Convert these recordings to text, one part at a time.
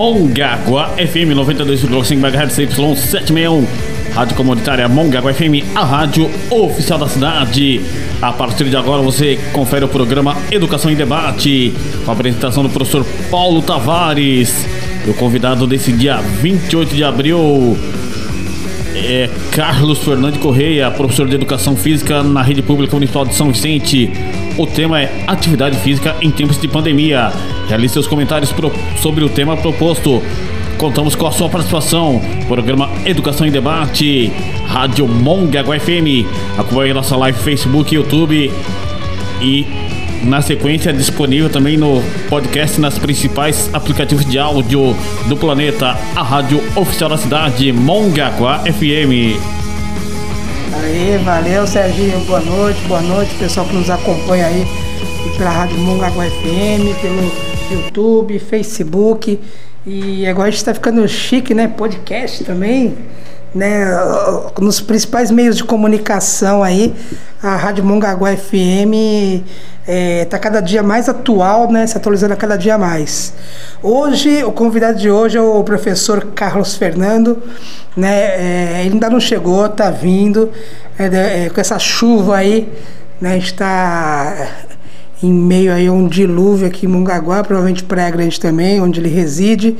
Mongaguá FM 92,5 MHz Y761. Rádio Comunitária Mongaguá FM, a rádio oficial da cidade. A partir de agora você confere o programa Educação em Debate, com a apresentação do professor Paulo Tavares. E o convidado desse dia 28 de abril é Carlos Fernandes Correia, professor de Educação Física na Rede Pública Municipal de São Vicente. O tema é Atividade Física em Tempos de Pandemia. Realize seus comentários pro, sobre o tema proposto. Contamos com a sua participação. Programa Educação em Debate, Rádio Mongaguá FM. Acompanhe nossa live Facebook, YouTube e na sequência disponível também no podcast nas principais aplicativos de áudio do planeta, a rádio oficial da cidade, Mongaguá FM. Aí, valeu Serginho, boa noite, boa noite pessoal que nos acompanha aí pela Rádio Mongaguá FM, pelo YouTube, Facebook e agora a gente está ficando chique, né? Podcast também, né? Nos principais meios de comunicação aí, a Rádio Mongaguá FM está é, tá cada dia mais atual, né? Se atualizando a cada dia mais. Hoje, o convidado de hoje é o professor Carlos Fernando, né? É, ele ainda não chegou, tá vindo é, é com essa chuva aí, né? Está em meio aí a um dilúvio aqui em Mongaguá, provavelmente Praia Grande também, onde ele reside.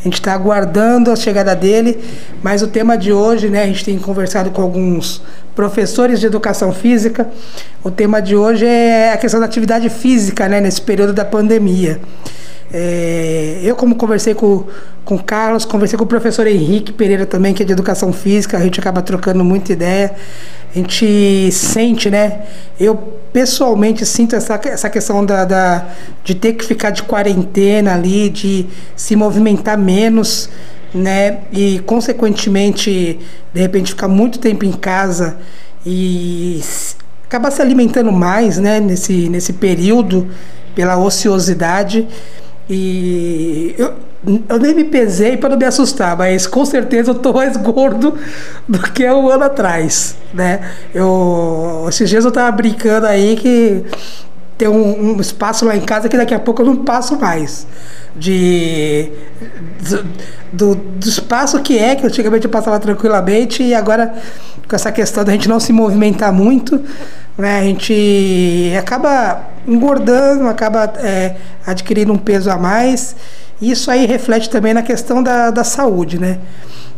A gente está aguardando a chegada dele, mas o tema de hoje, né, a gente tem conversado com alguns professores de educação física. O tema de hoje é a questão da atividade física, né, nesse período da pandemia. É, eu, como conversei com, com o Carlos, conversei com o professor Henrique Pereira também, que é de educação física, a gente acaba trocando muita ideia. A gente sente, né? Eu pessoalmente sinto essa, essa questão da, da, de ter que ficar de quarentena ali, de se movimentar menos, né? E, consequentemente, de repente, ficar muito tempo em casa e acabar se alimentando mais, né? Nesse, nesse período, pela ociosidade. E eu, eu nem me pesei para não me assustar, mas com certeza eu tô mais gordo do que um ano atrás, né? Eu, esses dias eu tava brincando aí que tem um, um, espaço lá em casa que daqui a pouco eu não passo mais. De, do, do espaço que é, que antigamente eu passava tranquilamente, e agora com essa questão da gente não se movimentar muito, né, a gente acaba engordando, acaba é, adquirindo um peso a mais. Isso aí reflete também na questão da, da saúde, né?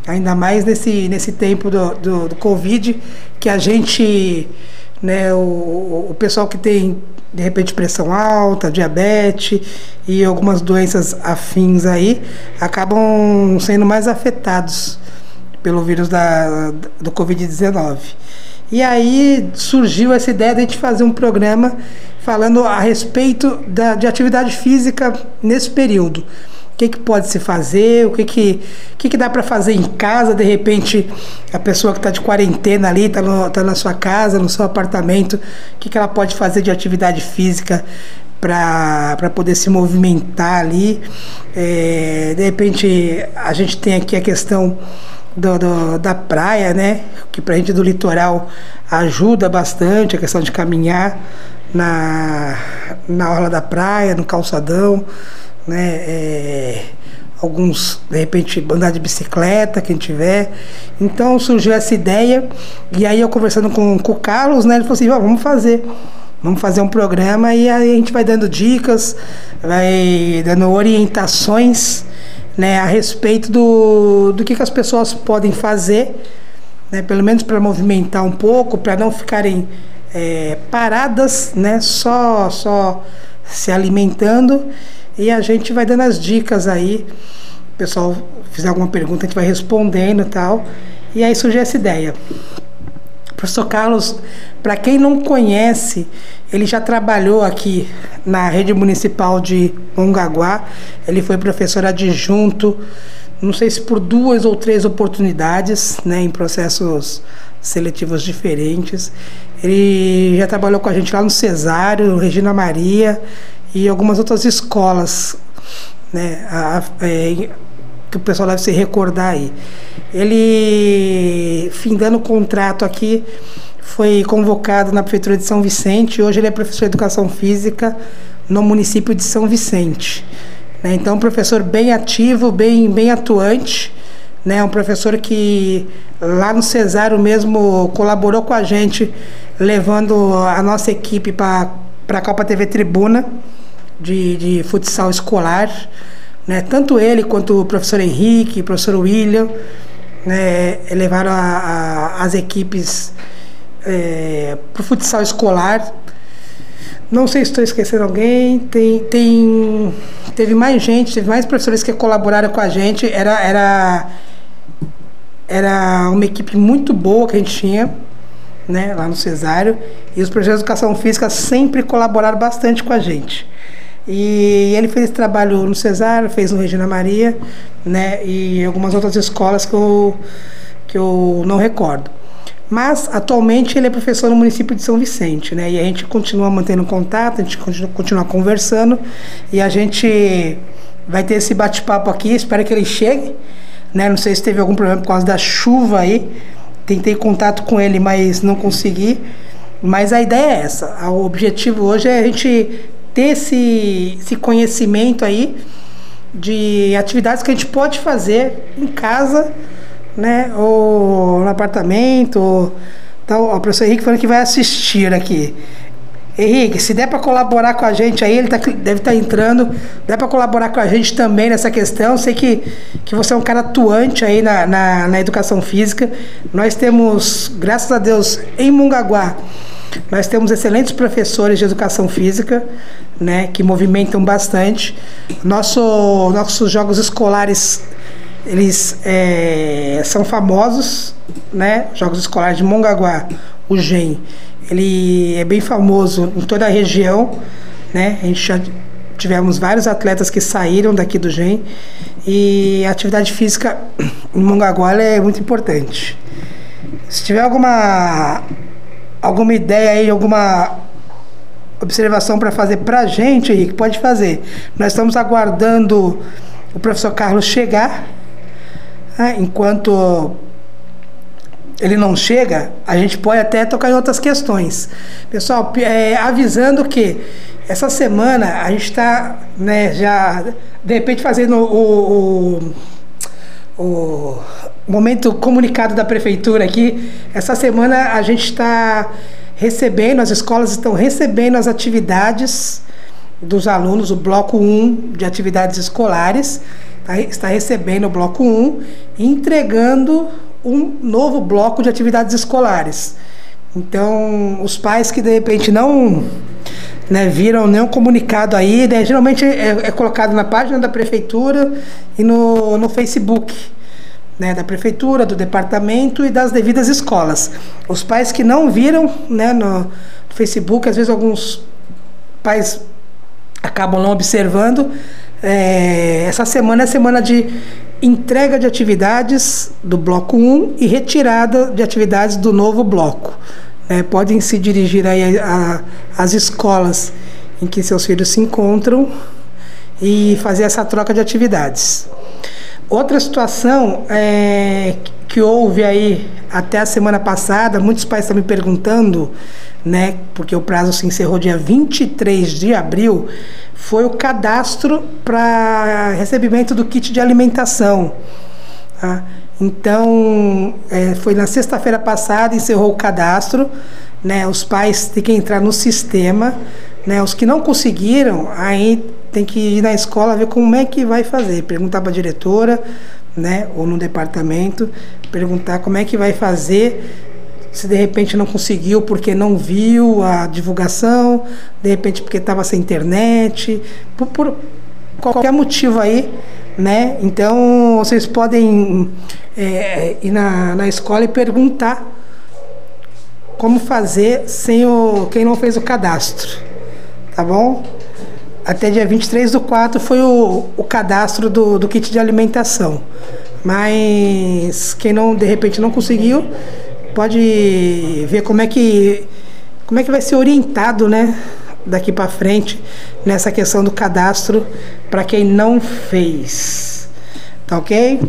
Ainda mais nesse, nesse tempo do, do, do Covid, que a gente, né, o, o pessoal que tem de repente pressão alta, diabetes e algumas doenças afins aí, acabam sendo mais afetados pelo vírus da, do Covid-19. E aí surgiu essa ideia de a gente fazer um programa falando a respeito da, de atividade física nesse período. O que, que pode se fazer, o que, que, que, que dá para fazer em casa, de repente a pessoa que está de quarentena ali, está tá na sua casa, no seu apartamento, o que, que ela pode fazer de atividade física para poder se movimentar ali. É, de repente a gente tem aqui a questão do, do, da praia, né? Que para a gente do litoral ajuda bastante a questão de caminhar na, na orla da praia, no calçadão, né? É, alguns, de repente, andar de bicicleta, quem tiver. Então surgiu essa ideia, e aí eu conversando com, com o Carlos, né? Ele falou assim: vamos fazer. Vamos fazer um programa e aí a gente vai dando dicas, vai dando orientações né, a respeito do, do que, que as pessoas podem fazer, né, pelo menos para movimentar um pouco, para não ficarem é, paradas, né, só, só se alimentando. E a gente vai dando as dicas aí. O pessoal fizer alguma pergunta, a gente vai respondendo e tal. E aí surgiu essa ideia. Professor Carlos, para quem não conhece, ele já trabalhou aqui na rede municipal de Mongaguá. Ele foi professor adjunto, não sei se por duas ou três oportunidades, né, em processos seletivos diferentes. Ele já trabalhou com a gente lá no Cesário, Regina Maria e algumas outras escolas, né, a, é, que o pessoal deve se recordar aí. Ele, findando o contrato aqui, foi convocado na Prefeitura de São Vicente. Hoje ele é professor de Educação Física no município de São Vicente. Né? Então, um professor bem ativo, bem, bem atuante, né? um professor que lá no Cesário mesmo colaborou com a gente, levando a nossa equipe para a Copa TV Tribuna de, de futsal escolar. Né? Tanto ele quanto o professor Henrique, o professor William, né? levaram a, a, as equipes é, para o futsal escolar. Não sei se estou esquecendo alguém. Tem, tem, teve mais gente, teve mais professores que colaboraram com a gente. Era, era, era uma equipe muito boa que a gente tinha, né, lá no Cesário. E os professores de educação física sempre colaboraram bastante com a gente. E ele fez trabalho no Cesário, fez no Regina Maria, né, e algumas outras escolas que eu, que eu não recordo. Mas atualmente ele é professor no município de São Vicente, né? E a gente continua mantendo contato, a gente continua, continua conversando e a gente vai ter esse bate-papo aqui. Espero que ele chegue, né? Não sei se teve algum problema por causa da chuva aí. Tentei contato com ele, mas não consegui. Mas a ideia é essa. O objetivo hoje é a gente ter esse, esse conhecimento aí de atividades que a gente pode fazer em casa né? Ou no apartamento. Ou... Então, o professor Henrique falando que vai assistir aqui. Henrique, se der para colaborar com a gente aí, ele tá, deve estar tá entrando, der para colaborar com a gente também nessa questão. Sei que, que você é um cara atuante aí na, na, na educação física. Nós temos, graças a Deus, em Mungaguá, nós temos excelentes professores de educação física, né, que movimentam bastante. Nosso, nossos jogos escolares eles é, são famosos, né? Jogos Escolares de Mongaguá, o GEM, ele é bem famoso em toda a região, né? A gente já tivemos vários atletas que saíram daqui do GEM e a atividade física em Mongaguá é muito importante. Se tiver alguma alguma ideia aí, alguma observação para fazer para a gente, Henrique, pode fazer. Nós estamos aguardando o professor Carlos chegar ah, enquanto ele não chega, a gente pode até tocar em outras questões. Pessoal, é, avisando que essa semana a gente está né, já, de repente, fazendo o, o, o, momento comunicado da prefeitura aqui. Essa semana a gente está recebendo, as escolas estão recebendo as atividades dos alunos, o bloco 1 de atividades escolares. Tá está recebendo o bloco 1 e entregando um novo bloco de atividades escolares. Então, os pais que de repente não né, viram nenhum comunicado aí, né, geralmente é, é, colocado na página da prefeitura e no, no Facebook. Né, da prefeitura, do departamento e das devidas escolas. Os pais que não viram né, no Facebook, às vezes alguns pais acabam não observando, é, essa semana é semana de entrega de atividades do bloco 1 e retirada de atividades do novo bloco. É, podem se dirigir aí às escolas em que seus filhos se encontram e fazer essa troca de atividades. Outra situação é, que houve aí até a semana passada, muitos pais estão me perguntando, né, porque o prazo se encerrou dia 23 de abril, foi o cadastro para recebimento do kit de alimentação. Tá? Então, é, foi na sexta-feira passada, encerrou o cadastro, né, os pais têm que entrar no sistema, né, os que não conseguiram, aí tem que ir na escola ver como é que vai fazer, perguntar para a diretora, né, ou no departamento, perguntar como é que vai fazer se de repente não conseguiu porque não viu a divulgação, de repente porque estava sem internet, por, por, qualquer motivo aí, né? Então vocês podem é, ir na, na escola e perguntar como fazer sem o quem não fez o cadastro, tá bom? Até dia 23 do 4 foi o, o cadastro do, do kit de alimentação. Mas quem não, de repente, não conseguiu, pode ver como é que como é que vai ser orientado, né, daqui para frente nessa questão do cadastro para quem não fez. Tá ok?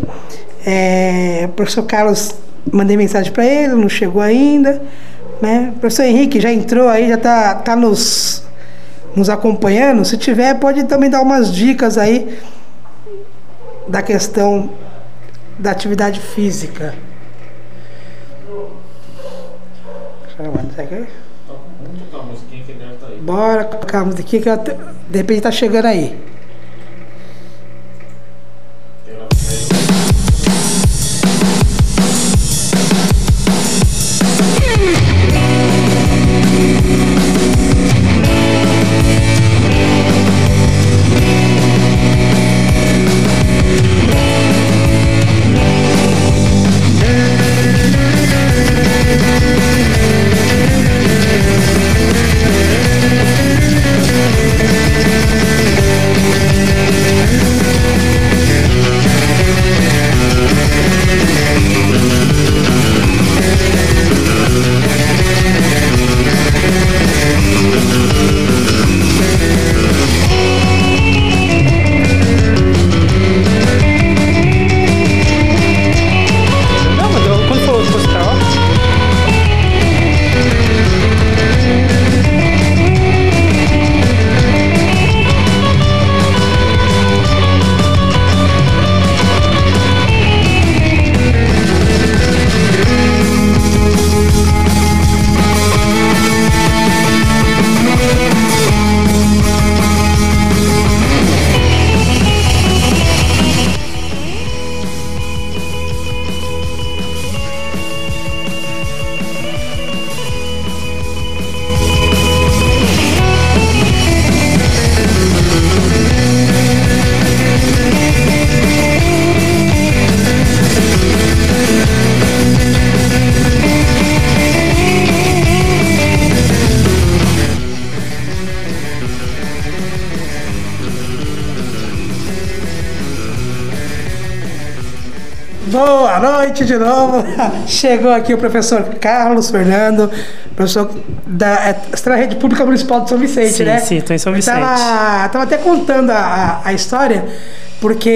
É, o professor Carlos, mandei mensagem para ele, não chegou ainda. Né? O professor Henrique já entrou aí, já tá, tá nos, nos acompanhando, se tiver, pode também dar umas dicas aí da questão da atividade física. Bora colocar a musiquinha que de repente tá chegando aí. Chegou aqui o professor Carlos Fernando, professor da é, Rede Pública Municipal de São Vicente, sim, né? Sim, estou em São Vicente. Tava, tava até contando a, a, história, porque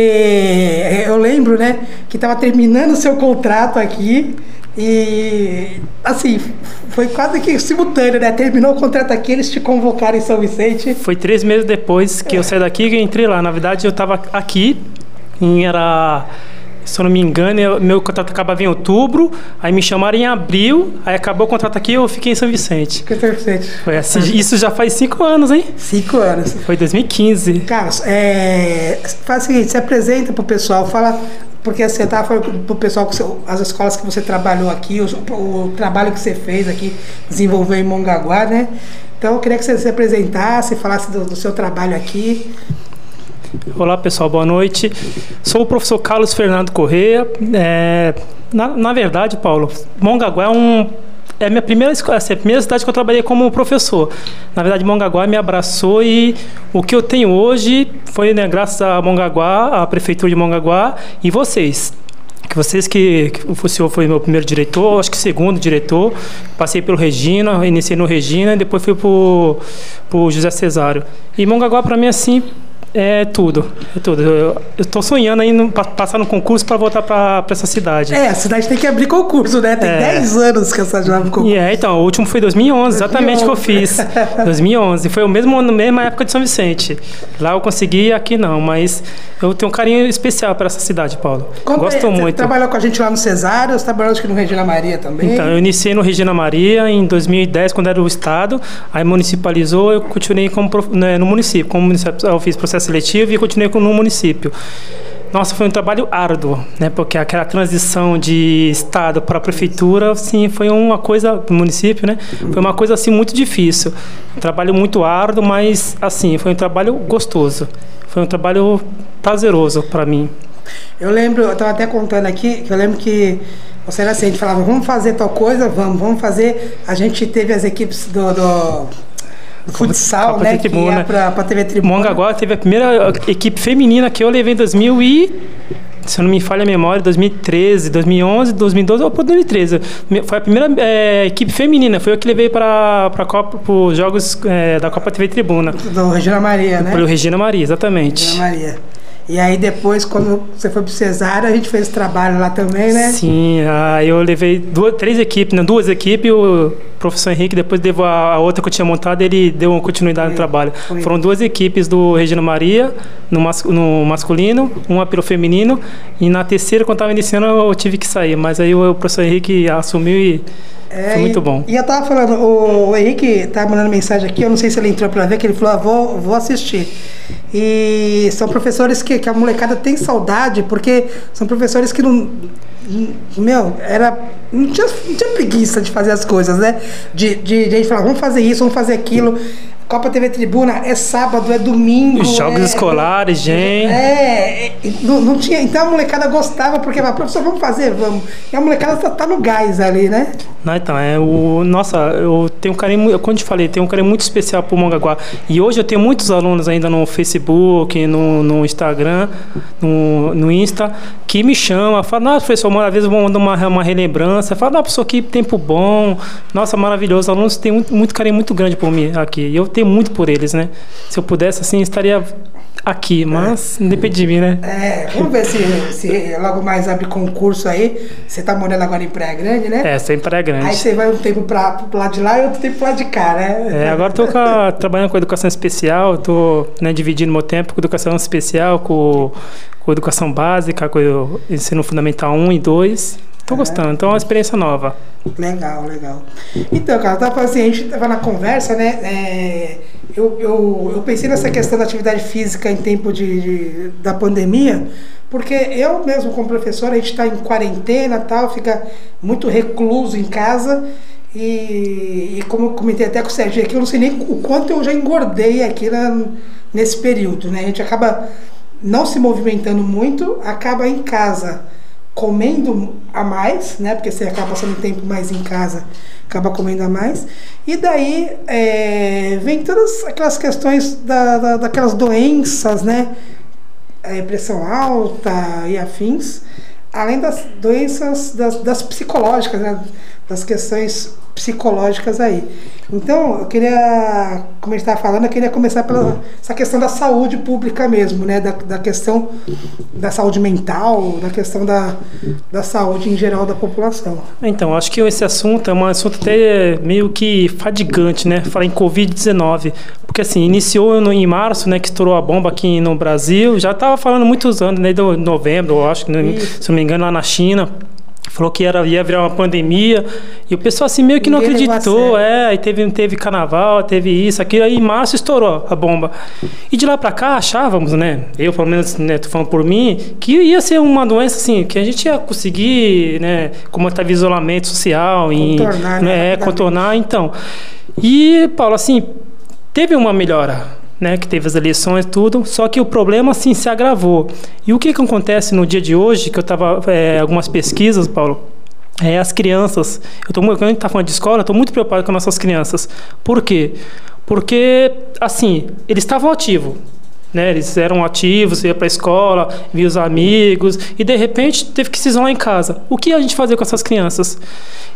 eu lembro, né, que estava terminando o seu contrato aqui e, assim, foi quase que simultâneo, né? Terminou o contrato aqui, eles te convocaram em São Vicente. Foi três meses depois que é. eu saí daqui e entrei lá. Na verdade, eu estava aqui, em era se eu não me engano, meu contrato acabava em outubro, aí me chamaram em abril, aí acabou o contrato aqui e eu fiquei em São Vicente. Fiquei em São Vicente. Foi assim, isso já faz cinco anos, hein? Cinco anos. Foi 2015. Carlos, é, faz o seguinte, se apresenta pro pessoal, fala porque você estava falando para o pessoal, as escolas que você trabalhou aqui, o, o, trabalho que você fez aqui, desenvolveu em Mongaguá, né? Então eu queria que você se apresentasse, falasse do, do seu trabalho aqui. Olá pessoal, boa noite. Sou o professor Carlos Fernando Correia. É, na, na, verdade, Paulo, Mongaguá é um é minha primeira assim, a primeira cidade que eu trabalhei como professor. Na verdade, Mongaguá me abraçou e o que eu tenho hoje foi né, graças a Mongaguá, a prefeitura de Mongaguá e vocês que vocês que, que, o senhor foi meu primeiro diretor, acho que segundo diretor, passei pelo Regina, iniciei no Regina e depois fui para o José Cesário. E Mongaguá para mim assim é tudo, é tudo. Eu estou sonhando aí passar no concurso para voltar para essa cidade. É, a cidade tem que abrir concurso, né? Tem é. 10 anos que essa cidade abre concurso. É, então, o último foi 2011, 2011. exatamente que eu fiz. 2011, foi o mesmo na mesma época de São Vicente. Lá eu consegui, aqui não, mas eu tenho um carinho especial para essa cidade, Paulo. Como Gosto é, muito. Você trabalhou com a gente lá no Cesário, você trabalhou acho que no Regina Maria também? Então, eu iniciei no Regina Maria em 2010, quando era o estado, aí municipalizou, eu continuei como, né, no município, como município, eu fiz processo seletivo e continuei no município. Nossa, foi um trabalho árduo, né? Porque aquela transição de estado para prefeitura, sim, foi uma coisa município, né? Foi uma coisa assim muito difícil. Um trabalho muito árduo, mas assim, foi um trabalho gostoso. Foi um trabalho prazeroso para mim. Eu lembro, eu estava até contando aqui, que eu lembro que você era assim, a gente falava, vamos fazer tal coisa, vamos, vamos fazer. A gente teve as equipes do, do futsal, né? Tribuna. Que ia pra, TV Tribuna. Mongaguá teve a primeira equipe feminina que eu levei em 2000 e se eu não me falha a memória, 2013, 2011, 2012 ou 2013. Foi a primeira é, equipe feminina, foi eu que levei para os Jogos é, da Copa TV Tribuna. Do Regina Maria, né? Pelo Regina Maria, exatamente. Regina Maria. E aí depois, quando você foi pro Cesário, a gente fez trabalho lá também, né? Sim, aí eu levei duas, três equipes, não, duas equipes, o professor Henrique, depois deu a, a outra que eu tinha montado, ele deu uma continuidade no trabalho. Foram duas equipes do Regina Maria, no, mas, no masculino, uma pelo feminino, e na terceira, quando estava iniciando, eu tive que sair, mas aí o, o professor Henrique assumiu e é, foi muito e, bom. E eu tava falando, o, o Henrique tá mandando mensagem aqui, eu não sei se ele entrou para ver, que ele falou, ah, vou, vou assistir. E são professores que, que a molecada tem saudade, porque são professores que não. Meu, era. Não tinha, não tinha preguiça de fazer as coisas, né? De, de, de falar, vamos fazer isso, vamos fazer aquilo. Copa TV Tribuna é sábado, é domingo. Os jogos é, escolares, gente. É, é não, não, tinha. Então a molecada gostava, porque, a professor, vamos fazer, vamos. E a molecada tá, tá, no gás ali, né? Não, então, é o. Nossa, eu tenho um carinho, eu, quando te falei, tenho um carinho muito especial pro Mongaguá. E hoje eu tenho muitos alunos ainda no Facebook, no, no Instagram, no, no Insta, que me chamam, falam, nossa, professor, uma vez eu vou mandar uma, uma relembrança. Fala, não, professor, que tempo bom. Nossa, maravilhoso. Os alunos têm muito, muito carinho muito grande por mim aqui. E eu tenho muito por eles, né? Se eu pudesse, assim, estaria aqui, mas é. depende de mim, né? É, vamos ver se, se logo mais abre concurso aí. Você tá morando agora em Praia Grande, né? É, estou em Praia Grande. Aí você vai um tempo para pro lado de lá e outro tempo pro lado de cá, né? É, agora estou trabalhando com educação especial, estou né, dividindo meu tempo com educação especial, com, com educação básica, com ensino fundamental 1 e 2. Tô gostando, então é uma experiência nova. Legal, legal. Então, cara, tava assim, a gente tava na conversa, né? É, eu, eu, eu pensei nessa questão da atividade física em tempo de, de da pandemia, porque eu mesmo, como professor, a gente está em quarentena tal, fica muito recluso em casa. E, e, como eu comentei até com o Sérgio aqui, eu não sei nem o quanto eu já engordei aqui na, nesse período, né? A gente acaba não se movimentando muito, acaba em casa comendo a mais, né? Porque você acaba passando tempo mais em casa, acaba comendo a mais. E daí é, vem todas aquelas questões da, da, daquelas doenças, né? É, pressão alta e afins, além das doenças das, das psicológicas, né? Das questões psicológicas aí. Então, eu queria, como a gente estava falando, eu queria começar pela essa questão da saúde pública mesmo, né? Da, da questão da saúde mental, da questão da, da saúde em geral da população. Então, acho que esse assunto é um assunto até meio que fadigante, né? Falar em Covid-19. Porque assim, iniciou no, em março, né? Que estourou a bomba aqui no Brasil. Já estava falando muitos anos, né? De novembro, eu acho, né, se não me engano, lá na China falou que era, ia virar uma pandemia, e o pessoal assim meio que Ninguém não acreditou, é, aí teve, teve carnaval, teve isso, aquilo, aí em março estourou a bomba. E de lá para cá achávamos, né, eu pelo menos, né, tô falando por mim, que ia ser uma doença assim, que a gente ia conseguir, né, como estava isolamento social, contornar, e, né, né contornar, então. E, Paulo, assim, teve uma melhora, né, que teve as eleições tudo, só que o problema assim se agravou. E o que, que acontece no dia de hoje, que eu estava é, algumas pesquisas, Paulo, é as crianças. Eu tô, quando a gente está falando de escola, estou muito preocupado com nossas crianças. Por quê? Porque, assim, eles estavam ativos. Né, eles eram ativos, ia para a escola, via os amigos, e de repente teve que se isolar em casa. O que a gente fazia com essas crianças?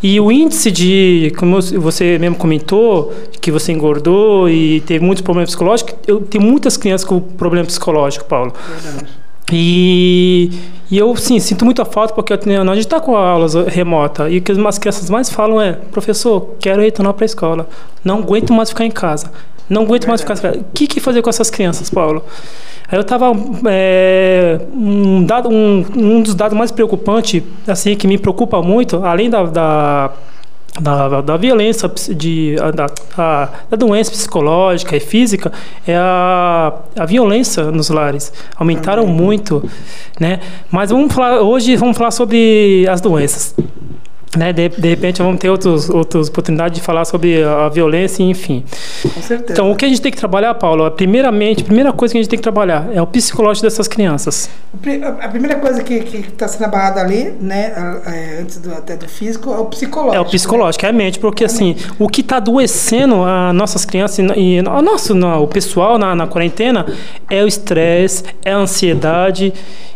E o índice de, como você mesmo comentou, que você engordou e teve muitos problemas psicológicos, eu tenho muitas crianças com problema psicológico, Paulo. Verdade. E, e eu, sim, sinto muita falta porque a gente está com aulas remota e o que as crianças mais falam é: professor, quero retornar para a escola, não aguento mais ficar em casa. Não aguento mais ficar. O que, que fazer com essas crianças, Paulo? Aí eu estava. É, um, dado, um, um dos dados mais preocupantes, assim, que me preocupa muito, além da, da da, da, violência, de, da, da, da, doença psicológica e física, é a, a violência nos lares. Aumentaram muito, né? Mas vamos falar, hoje vamos falar sobre as doenças. Né? De, de repente vamos ter outros, outras oportunidades de falar sobre a, violência, enfim. Com certeza. Então, o que a gente tem que trabalhar, Paulo, primeiramente, a primeira coisa que a gente tem que trabalhar é o psicológico dessas crianças. A primeira coisa que está sendo abarrada ali, né, é, antes do, até do físico, é o psicológico. É o psicológico, né? é a mente, porque é a assim, mente. o que está adoecendo as nossas crianças e, a nosso, não, o pessoal na, na quarentena é o estresse, é a ansiedade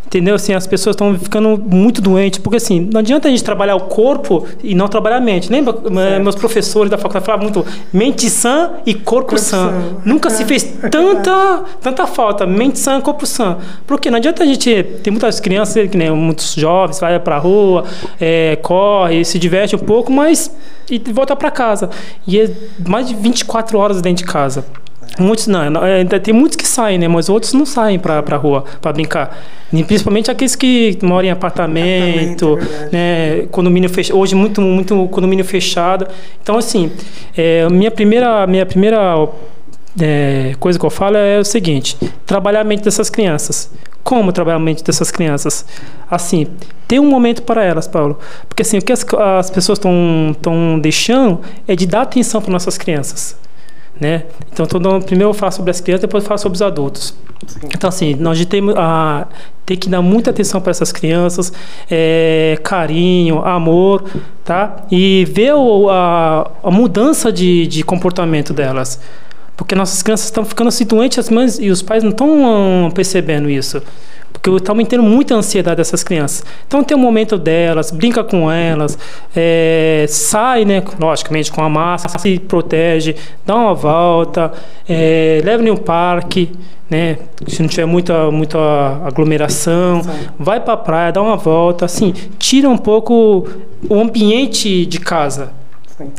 Entendeu? Assim, as pessoas estão ficando muito doentes, porque assim, não adianta a gente trabalhar o corpo e não trabalhar a mente. Lembra? Certo. Meus professores da faculdade falavam muito mente sã e corpo, corpo sã. sã. Nunca é. se fez tanta, tanta falta, mente sã e corpo sã. Porque não adianta a gente. Tem muitas crianças, que nem muitos jovens, vai pra rua, é, corre, se diverte um pouco, mas. e volta para casa. E é mais de 24 horas dentro de casa. Muitos não, é, tem muitos que saem, né? Mas outros não saem para a rua para brincar. E principalmente aqueles que moram em apartamento, apartamento né? Condomínio fechado. Hoje muito muito condomínio fechado. Então assim, é, minha primeira minha primeira é, coisa que eu falo é o seguinte: trabalhar a mente dessas crianças. Como trabalhar a mente dessas crianças? Assim, ter um momento para elas, Paulo. Porque assim, o que as, as pessoas estão deixando é de dar atenção para nossas crianças. Né? Então, dando, primeiro eu falo sobre as crianças, depois eu falo sobre os adultos. Sim. Então, assim, nós temos a ter que dar muita atenção para essas crianças, é, carinho, amor, tá? E ver o, a, a mudança de, de comportamento delas. Porque nossas crianças estão ficando assim doentes, as mães e os pais não estão percebendo isso. Porque estamos tendo muita ansiedade dessas crianças. Então tem um momento delas, brinca com elas, é, sai, né, logicamente, com a massa, se protege, dá uma volta, é, leva em um parque, né? Se não tiver muita, muita aglomeração, vai para a praia, dá uma volta, assim, tira um pouco o ambiente de casa.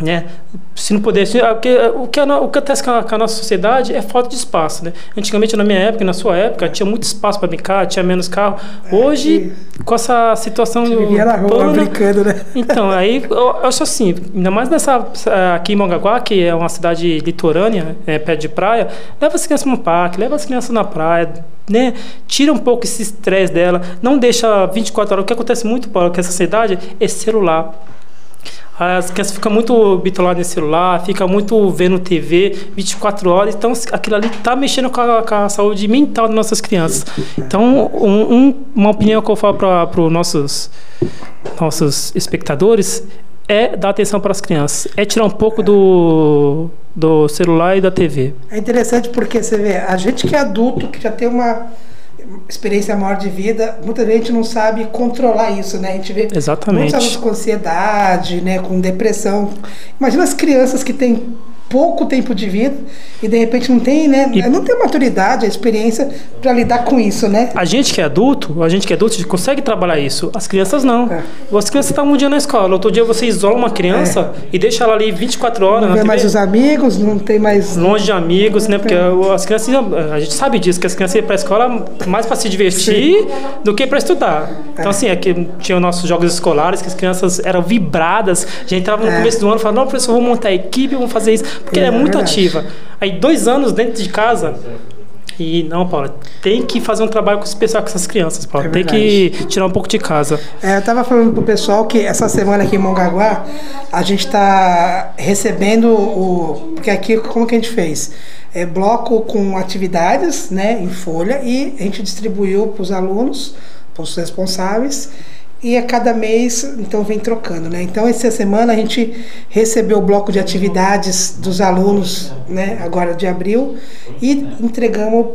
Né? Se não pudesse. É, porque, é, o, que, o que acontece com a, com a, nossa sociedade é falta de espaço. Né? Antigamente, na minha época, na sua época, tinha muito espaço para brincar, tinha menos carro. É, Hoje, é, com essa situação. Vivia na rua brincando, né? Então, aí eu, eu, acho assim, ainda mais nessa. Aqui em Mongaguá, que é uma cidade litorânea, é, perto de praia, leva as crianças no parque, leva as crianças na praia. Né? Tira um pouco esse estresse dela, não deixa 24 horas. O que acontece muito, Paulo, com essa cidade é celular. As crianças ficam muito bitoladas no celular, fica muito vendo TV 24 horas, então aquilo ali está mexendo com a, com a, saúde mental das nossas crianças. Então, um, um, uma opinião que eu falo para os nossos, nossos espectadores é dar atenção para as crianças, é tirar um pouco do, do celular e da TV. É interessante porque você vê, a gente que é adulto, que já tem uma experiência maior de vida, muita gente não sabe controlar isso, né? A gente vê Exatamente. muitos alunos com ansiedade, né, com depressão. Imagina as crianças que têm pouco tempo de vida e de repente não tem, né? E não tem maturidade, a experiência para lidar com isso, né? A gente que é adulto, a gente que é adulto, a gente consegue trabalhar isso. As crianças não. É. As crianças estão um dia na escola, outro dia você isola uma criança é. e deixa ela ali 24 horas. Não tem mais os amigos, não tem mais. Longe de amigos, né? Porque as crianças, a gente sabe disso, que as crianças iam para a escola mais para se divertir Sim. do que para estudar. Então, é. assim, aqui é tinha os nossos jogos escolares, que as crianças eram vibradas. A gente entrava no é. começo do ano e falava, não, professor, vou montar a equipe, vamos fazer isso porque é, ela é, muito verdade. ativa. Aí, dois anos dentro de casa. E não, Paula, tem que fazer um trabalho com esse pessoal, com essas crianças, Paula. É tem que tirar um pouco de casa. É, eu tava falando pro pessoal que essa semana aqui em Mongaguá, a gente está recebendo o. Porque aqui, como que a gente fez? É bloco com atividades, né, em folha, e a gente distribuiu para os alunos, para os responsáveis e a cada mês então vem trocando, né? Então essa semana a gente recebeu o bloco de atividades dos alunos, né? Agora de abril e entregamos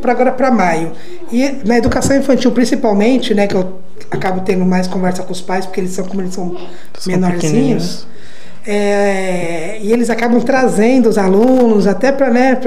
para agora para maio. E na educação infantil principalmente, né? Que eu acabo tendo mais conversa com os pais porque eles são como eles são, são menorzinhos. É, e eles acabam trazendo os alunos até para né,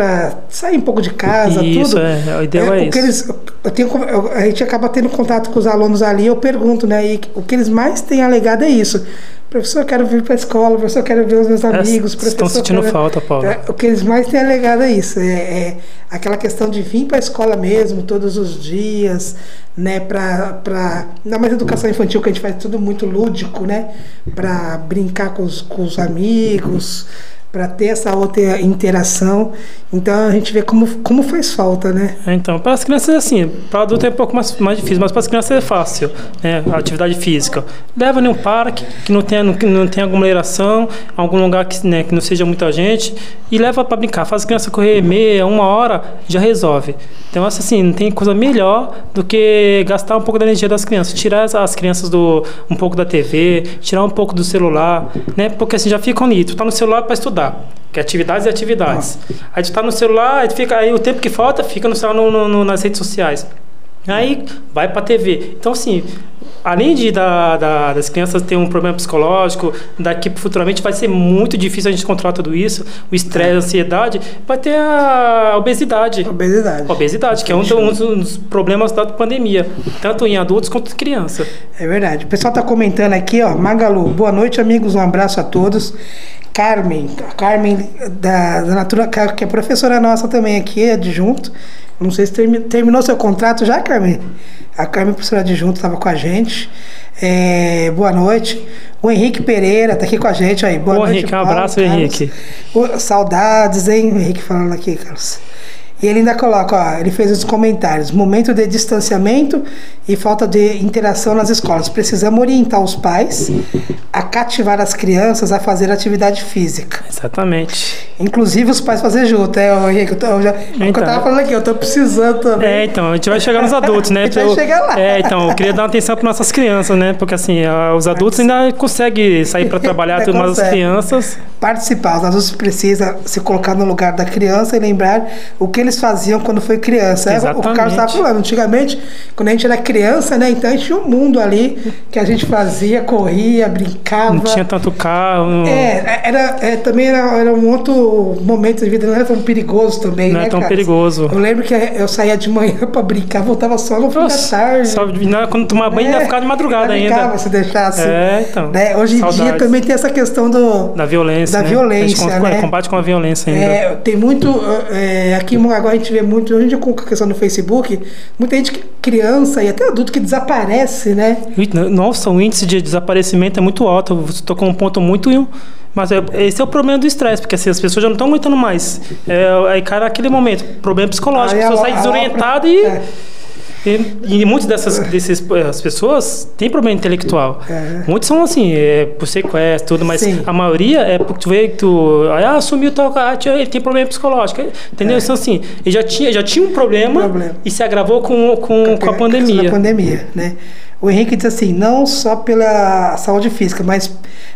sair um pouco de casa, isso, tudo. É, a ideia é, é isso. Eles, eu tenho, eu, a gente acaba tendo contato com os alunos ali, eu pergunto, né? E o que eles mais têm alegado é isso. Professor, eu quero vir para a escola, professor, eu quero ver os meus é, amigos. É, estão sentindo quero... falta, Paulo. É, o que eles mais têm alegado é isso. É, é aquela questão de vir para a escola mesmo, todos os dias, né? Para. Pra... Ainda mais educação infantil, que a gente faz tudo muito lúdico, né? Para brincar com os, com os amigos para ter essa outra interação. Então a gente vê como, como faz falta, né? É, então, para as crianças assim, para adulto é um pouco mais, mais difícil, mas para as crianças é fácil, né? A atividade física. Leva em um parque que não tenha, que não tenha aglomeração, algum lugar que, né, que não seja muita gente, e leva para brincar. Faz a criança correr meia, uma hora, já resolve. Então, assim, não tem coisa melhor do que gastar um pouco da energia das crianças, tirar as crianças do um pouco da TV, tirar um pouco do celular, né? Porque assim já ficam ali, tu tá no celular para estudar Que é atividades e atividades. Ah. Aí tu tá no celular, aí, fica, aí o tempo que falta fica no celular no, no, nas redes sociais. Aí vai para a TV. Então, assim, além de da, da, das crianças ter um problema psicológico, daqui futuramente vai ser muito difícil a gente controlar tudo isso, o estresse, a ansiedade, vai ter a obesidade. Obesidade. A obesidade, que é um, um, dos problemas da pandemia, tanto em adultos quanto em crianças. É verdade. O pessoal está comentando aqui, ó, Magalu, boa noite, amigos, um abraço a todos. Carmen, a Carmen da, da Natura, que é professora nossa também aqui, adjunto. Não sei se termi, terminou seu contrato já, Carmen? A Carmen, professora adjunto, estava com a gente. É, boa noite. O Henrique Pereira está aqui com a gente aí. Boa Ô, noite. Henrique, um abraço, Carlos. Henrique. O, saudades, hein, Henrique falando aqui, Carlos. E ele ainda coloca, ó, ele fez os comentários, momento de distanciamento e falta de interação nas escolas. Precisamos orientar os pais a cativar as crianças a fazer atividade física. Exatamente. Inclusive os pais fazer junto, é, ô, Henrique, eu, já, o que eu Então. tava falando aqui, eu tô precisando também. É, então, a gente vai chegar nos adultos, né? A gente vai chegar lá. É, então, eu queria dar uma atenção para nossas crianças, né? Porque assim, os adultos ainda conseguem sair para trabalhar, tudo, mas as crianças. Participar, os adultos precisam se colocar no lugar da criança e lembrar o que eles faziam quando foi criança. É, o Exatamente. Carlos estava falando, antigamente, quando a gente era criança, né? Então a gente tinha um mundo ali que a gente fazia, corria, brincava. Não tinha tanto carro. não- É, era, é, também era, era um outro momento de vida, não era tão perigoso também, Não é né, tão Carlos? perigoso. Eu lembro que eu saía de manhã pra brincar, voltava só no fim Nossa, da tarde. só, não, quando tomar banho ainda É, ficava de madrugada ainda ainda. se deixasse. É, então. Né? Hoje em dia Saudades. também tem essa questão do. Da violência. Da né? violência, gente né? combate com a violência ainda. É, tem muito. é, aqui em Mongaguá a gente vê muito, hoje em dia com a questão no Facebook, muita gente, criança e até adulto que desaparece, né? Nossa, o índice de desaparecimento é muito alto. Você tocou um ponto muito. Mas é- esse é o problema do estresse, porque assim, as pessoas já não estão aguentando mais. É, aí cai naquele momento, problema psicológico. Aí a pessoa sai desorientada e. é. E, e muitas dessas desses, as pessoas têm problema intelectual. É. Muitos são assim, é, por sequestro, tudo, mas Sim. a maioria é porque tu vê que tu. Ah, assumiu tal cara, tinha- ele tem problema psicológico. Entendeu? Então, assim, ele já tinha, já tinha um problema, Problema. e se agravou com, com, com a pandemia. Da pandemia, né? O Henrique diz assim, não só pela saúde física, mas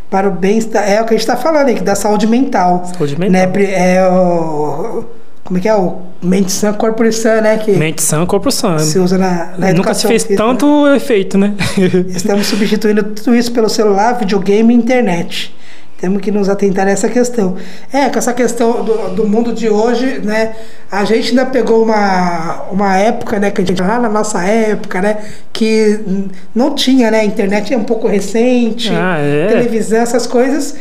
para o bem-estar. É o que a gente está falando aí, da saúde mental. Saúde mental. Né? É o. Como é que é? O mente sã, corpo sã, né? Que Mente sã, corpo sã. se usa na, na Nunca se fez física. tanto efeito, né? Estamos substituindo tudo isso pelo celular, videogame e internet. Temos que nos atentar a essa questão. É, com essa questão do, do mundo de hoje, né? A gente ainda pegou uma, uma época, né? Que a gente lá na nossa época, né? Que não tinha, né? A internet é um pouco recente, Ah, é? televisão, essas coisas.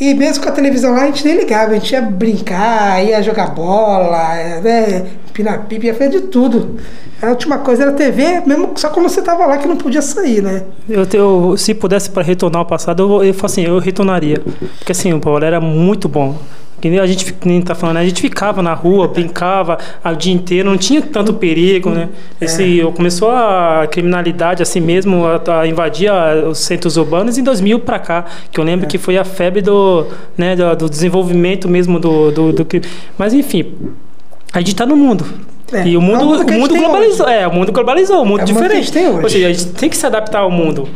E mesmo com a televisão lá, a gente nem ligava, a gente ia brincar, ia jogar bola, né? Pinar pipa, ia fazer de tudo. A última coisa era TV, mesmo só quando você tava lá que não podia sair, né? Eu, eu- se pudesse para retornar ao passado, eu, eu, assim, eu retornaria. Porque assim, o Paulo era muito bom. Que nem a gente nem tá falando, a gente ficava na rua, brincava o dia inteiro, não tinha tanto perigo, né? Esse, Começou a criminalidade assim mesmo a, a invadir a- os centros urbanos em 2000 para cá, que eu lembro que foi a febre do, né, do, do desenvolvimento mesmo do, do, do que- Mas enfim, a gente tá no mundo. É, e o mundo, é o mundo o mundo globalizou. hoje. É, o mundo globalizou, o mundo É o mundo diferente. hoje. Ou seja, a gente tem que se adaptar ao mundo.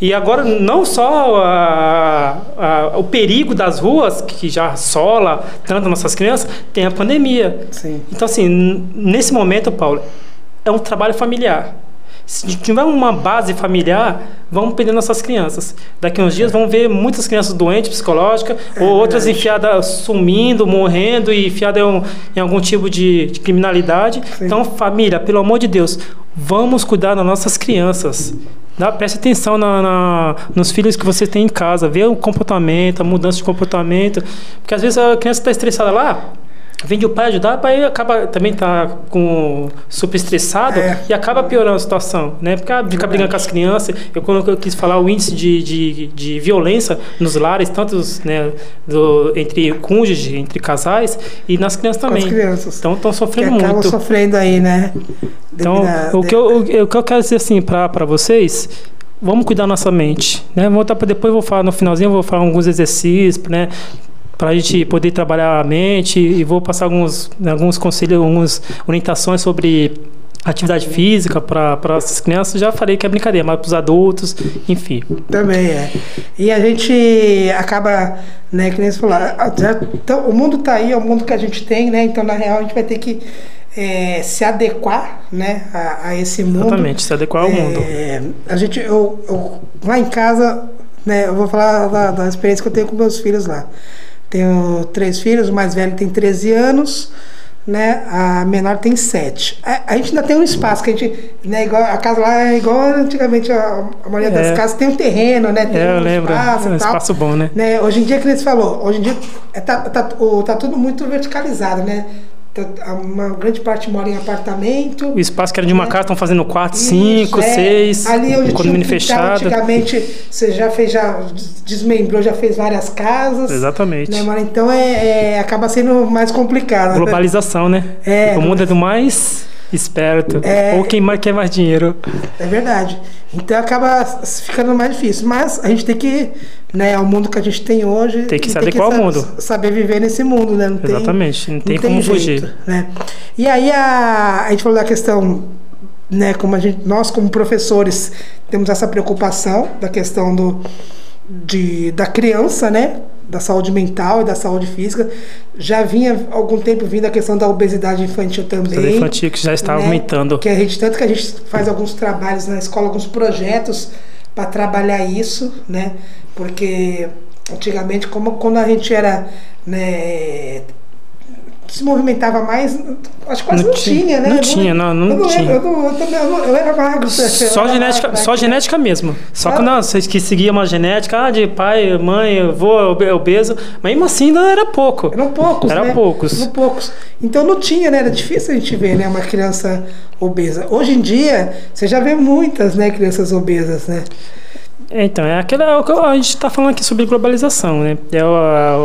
E agora, não só a- a- o perigo das ruas, que já assola tanto nossas crianças, tem a pandemia. Sim. Então, assim, nesse momento, Paulo, é um trabalho familiar. Se tiver uma base familiar, vamos perder nossas crianças. Daqui uns dias vamos ver muitas crianças doentes psicológicas, ou outras enfiadas sumindo, morrendo e enfiadas em, em algum tipo de, de criminalidade. Sim. Então, família, pelo amor de Deus, vamos cuidar das nossas crianças. Dá, preste atenção na, na- nos filhos que você tem em casa, vê o comportamento, a mudança de comportamento. Porque às vezes a criança está estressada lá, vem o pai ajudar, o pai acaba também tá com super estressado É. e acaba piorando a situação, né? Porque ah, fica brigando com as crianças. Eu quando eu quis falar o índice de, de, de violência nos lares, tanto os, né, do, entre cônjuges, entre casais e nas crianças Com as também. crianças. Então estão que sofrendo acabam muito. sofrendo aí, né? Então, o que, eu, o, o que eu quero dizer assim para vocês, vamos cuidar da nossa mente, né? Vou depois vou falar no finalzinho, eu vou falar alguns exercícios, né? Para a gente poder trabalhar a mente e vou passar alguns, alguns conselhos, algumas orientações sobre atividade física para as crianças. Já falei que é brincadeira, mas para os adultos, enfim. Também é. E a gente acaba, né, que nem você falou, então, o mundo tá aí, é o mundo que a gente tem, né? Então, na real, a gente vai ter que é, se adequar né, a, a, esse mundo. Exatamente, se adequar ao é, mundo. A gente, eu, eu, lá em casa, né, eu vou falar da, da experiência que eu tenho com meus filhos lá. Tenho três filhos, o mais velho tem 13 anos, né? A menor tem 7. A, a, gente ainda tem um espaço que a gente, né, igual, a casa lá é igual antigamente a, a maioria das é. casas tem um terreno, né? Tem é, um eu lembro. espaço, é um espaço bom, né? né? Hoje em dia, que você falou, hoje em dia é, tá, tá, tá tudo muito verticalizado, né? Uma grande parte mora em apartamento. O espaço que era de uma né? casa estão fazendo quatro, Isso, cinco, é. seis. Ali onde condomínio um fechado. Antigamente você já fez, já desmembrou, já fez várias casas. Exatamente. Né, mas então é, é, acaba sendo mais complicado. Globalização, né? É. O mundo é do mais esperto. É, ou quem mais quer mais dinheiro. É verdade. Então acaba ficando mais difícil. Mas a gente tem que, né, é o mundo que a gente tem hoje. Tem que se adequar ao mundo. Saber viver nesse mundo, né? Não Exatamente, tem, não tem, não como jeito, fugir. Né? E aí a, a gente falou da questão, né, como a gente, nós como professores temos essa preocupação da questão do, de, da criança, né? Da saúde mental e da saúde física. Já vinha algum tempo vindo a questão da obesidade infantil também. Obesidade infantil que já está né? aumentando. Que a gente, tanto que a gente faz alguns trabalhos na escola, alguns projetos para trabalhar isso, né? Porque antigamente, como quando a gente era né, se movimentava mais, acho que quase não, não tinha, tinha, né? Não, tinha, não, não, eu tinha. eu, não, eu, eu, era magro. Só era genética, magro, só genética mesmo. Só que não, vocês que seguiam uma genética ah, de pai, mãe, avô, obeso, mas mesmo assim não era pouco. Eram poucos, Eram né? poucos. Eram poucos. Então não tinha, né? Era difícil a gente ver, né? Uma criança obesa. Hoje em dia, você já vê muitas, né? Crianças obesas, né? É, então, é aquela. É a gente está falando aqui sobre globalização, né? É a,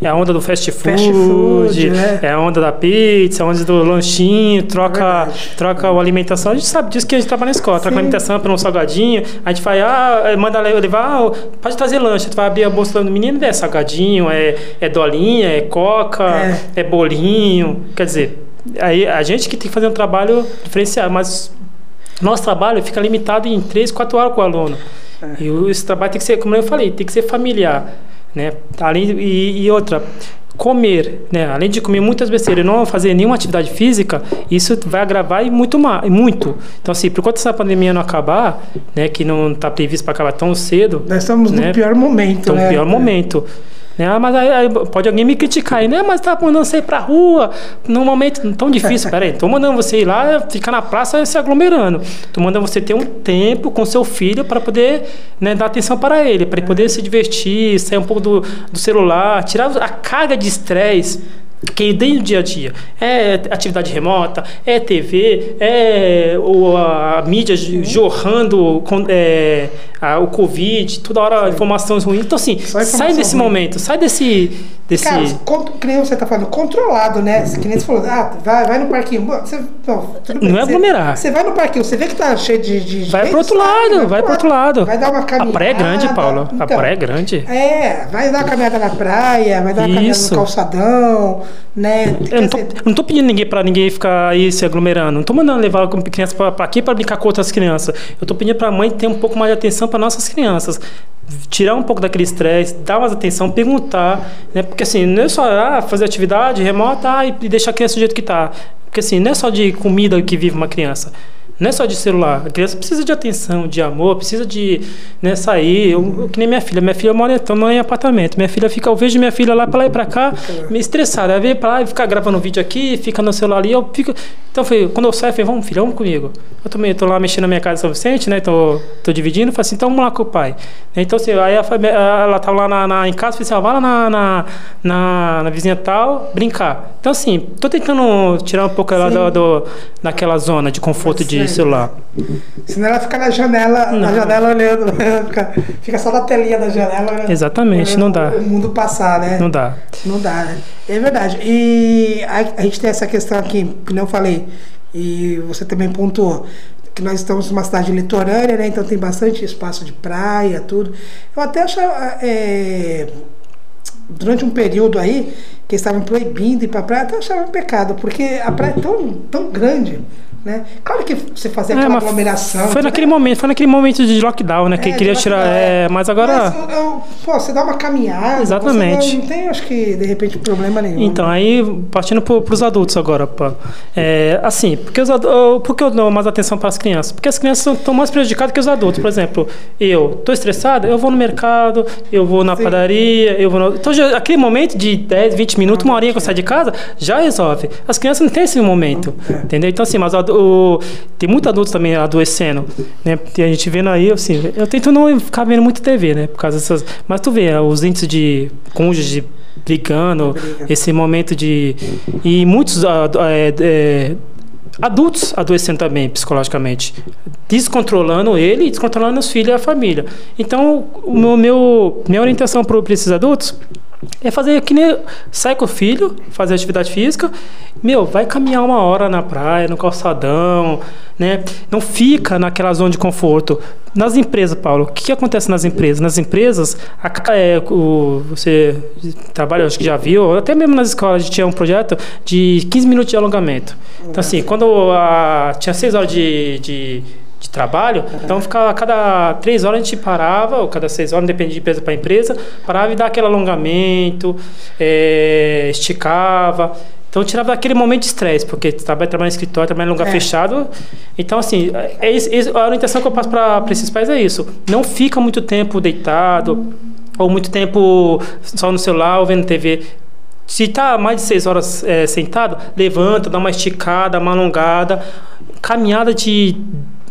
é a onda do fast food, fast food né? é a onda da pizza, a onda do lanchinho, troca, é troca a alimentação. A gente sabe disso que a gente trabalha na escola, Sim. troca a alimentação por um salgadinho, a gente vai, ah, é, manda levar, ah, pode trazer lanche, tu vai abrir a bolsa do menino, é salgadinho, é, é dolinha, é coca, é, é bolinho. Quer dizer, aí a gente que tem que fazer um trabalho diferenciado, mas nosso trabalho fica limitado em 3, 4 horas com o aluno. É. E esse trabalho tem que ser, como eu falei, tem que ser familiar, né? Além e, e outra, comer, né? Além de comer muitas besteiras e não fazer nenhuma atividade física, isso vai agravar e muito mais, muito. Então assim, por enquanto essa pandemia não acabar, né, que não está previsto para acabar tão cedo, nós estamos né, no pior momento, então, né? pior momento. Né? Ah, mas aí, aí, pode alguém me criticar aí, né? Mas tá mandando você ir pra rua num momento tão difícil. Peraí, tô mandando você ir lá, ficar na praça se aglomerando. Tô mandando você ter um tempo com seu filho para poder né, dar atenção para ele, para ele poder se divertir, sair um pouco do, do celular, tirar a carga de estresse que dentro do dia a dia é atividade remota, é TV, é o, a mídia jorrando com, é, a, o Covid, toda hora Sim. informações ruins. Então, assim, sai desse ruim. momento, sai desse. desse... Cara, que nem você está falando, controlado, né? Que nem você falou, ah, vai, vai no parquinho. Você, não, não é aglomerar. Você, vai no parquinho, você vê que tá cheio de. de vai pro outro lado, vai, vai pro outro lado. Vai dar uma caminhada. A praia é grande, Paulo. Então, a praia é grande. É, vai dar uma caminhada na praia, vai dar uma Isso. caminhada no calçadão né? Eu não, tô, não tô pedindo ninguém para ninguém ficar aí se aglomerando. Não tô mandando levar criança para aqui para brincar com outras crianças. Eu tô pedindo para a mãe ter um pouco mais de atenção para nossas crianças. Tirar um pouco daquele estresse, dar mais atenção, perguntar, né? Porque assim, não é só ah, fazer atividade remota ah, e deixar a criança do jeito que tá. Porque assim, não é só de comida que vive uma criança. Não é só de celular. A criança precisa de atenção, de amor, precisa de né, sair. Eu, eu, que nem minha filha. Minha filha mora em apartamento. Minha filha fica, eu vejo minha filha lá para lá e para cá, meio estressada. Ela vem para lá e fica gravando vídeo aqui, fica no celular ali. Eu fico. Então, foi, quando eu saio, eu falei, vamos, filha, vamos comigo. Eu também tô lá mexendo na minha casa São Vicente, né? Tô, tô dividindo. Falei assim, então vamos lá com o pai. Então, assim, aí a, ela tava lá na, na, em casa, falei assim, ah, vai lá na, na, na, na, vizinha tal, brincar. Então, assim, tô tentando tirar um pouco ela do, do, daquela zona de conforto de celular. Senão ela fica na janela, não. na janela olhando, fica, fica só na telinha da janela. Exatamente, não dá. O mundo passar, né? Não dá. Não dá, né? É verdade. E a, a gente tem essa questão aqui, que não falei, e você também pontuou que nós estamos numa cidade litorânea, né? Então tem bastante espaço de praia, tudo. Eu até achava. É, durante um período aí, que estavam proibindo ir para praia, até achava um pecado, porque a praia é tão, tão grande né? Claro que você fazia aquela aglomeração. Foi naquele né? momento, foi naquele momento de lockdown, né? Que é, queria tirar. É, mas agora. Mas, eu, pô, você dá uma caminhada. Exatamente. não tem, acho que, de repente, problema nenhum. Então, aí, partindo para os adultos agora, pô. É, assim, porque os por que eu dou mais atenção para as crianças? Porque as crianças estão mais prejudicadas que os adultos. Por exemplo, eu estou estressado, eu vou no mercado, eu vou na Sim. padaria, eu vou no... Então, já, aquele momento de 10, 20 minutos, uma horinha que eu saio de casa, já resolve. As crianças não têm esse momento, é. entendeu? Então, assim, mas o, tem muitos adultos também adoecendo, né? Tem a gente vendo aí, assim, eu tento não ficar vendo muito TV, né? Por causa dessas... Mas tu vê, os índices de cônjuge brigando, esse momento de... E muitos... É, é, adultos adoecendo também psicologicamente, descontrolando ele e descontrolando os filhos e a família. Então, o meu, meu minha orientação para esses adultos é fazer que nem sai com o filho, fazer atividade física, meu, vai caminhar uma hora na praia, no calçadão, né? Não fica naquela zona de conforto. Nas empresas, Paulo, o que, que acontece nas empresas? Nas empresas, a, é, o, você trabalha, acho que já viu, até mesmo nas escolas, a gente tinha um projeto de 15 minutos de alongamento. Então, assim, quando a, tinha 6 horas de, de de trabalho. Uhum. Então, ficava, a cada três horas a gente parava, ou cada seis horas, depende de empresa para empresa, parava e dava aquele alongamento, é, esticava. Então, tirava aquele momento de estresse, porque trabalha, trabalha no escritório, trabalha em lugar é. fechado. Então, assim, é, é, a orientação que eu passo para esses pais é isso. Não fica muito tempo deitado, ou muito tempo só no celular ou vendo TV. Se está mais de seis horas é, sentado, levanta, dá uma esticada, uma alongada. Caminhada de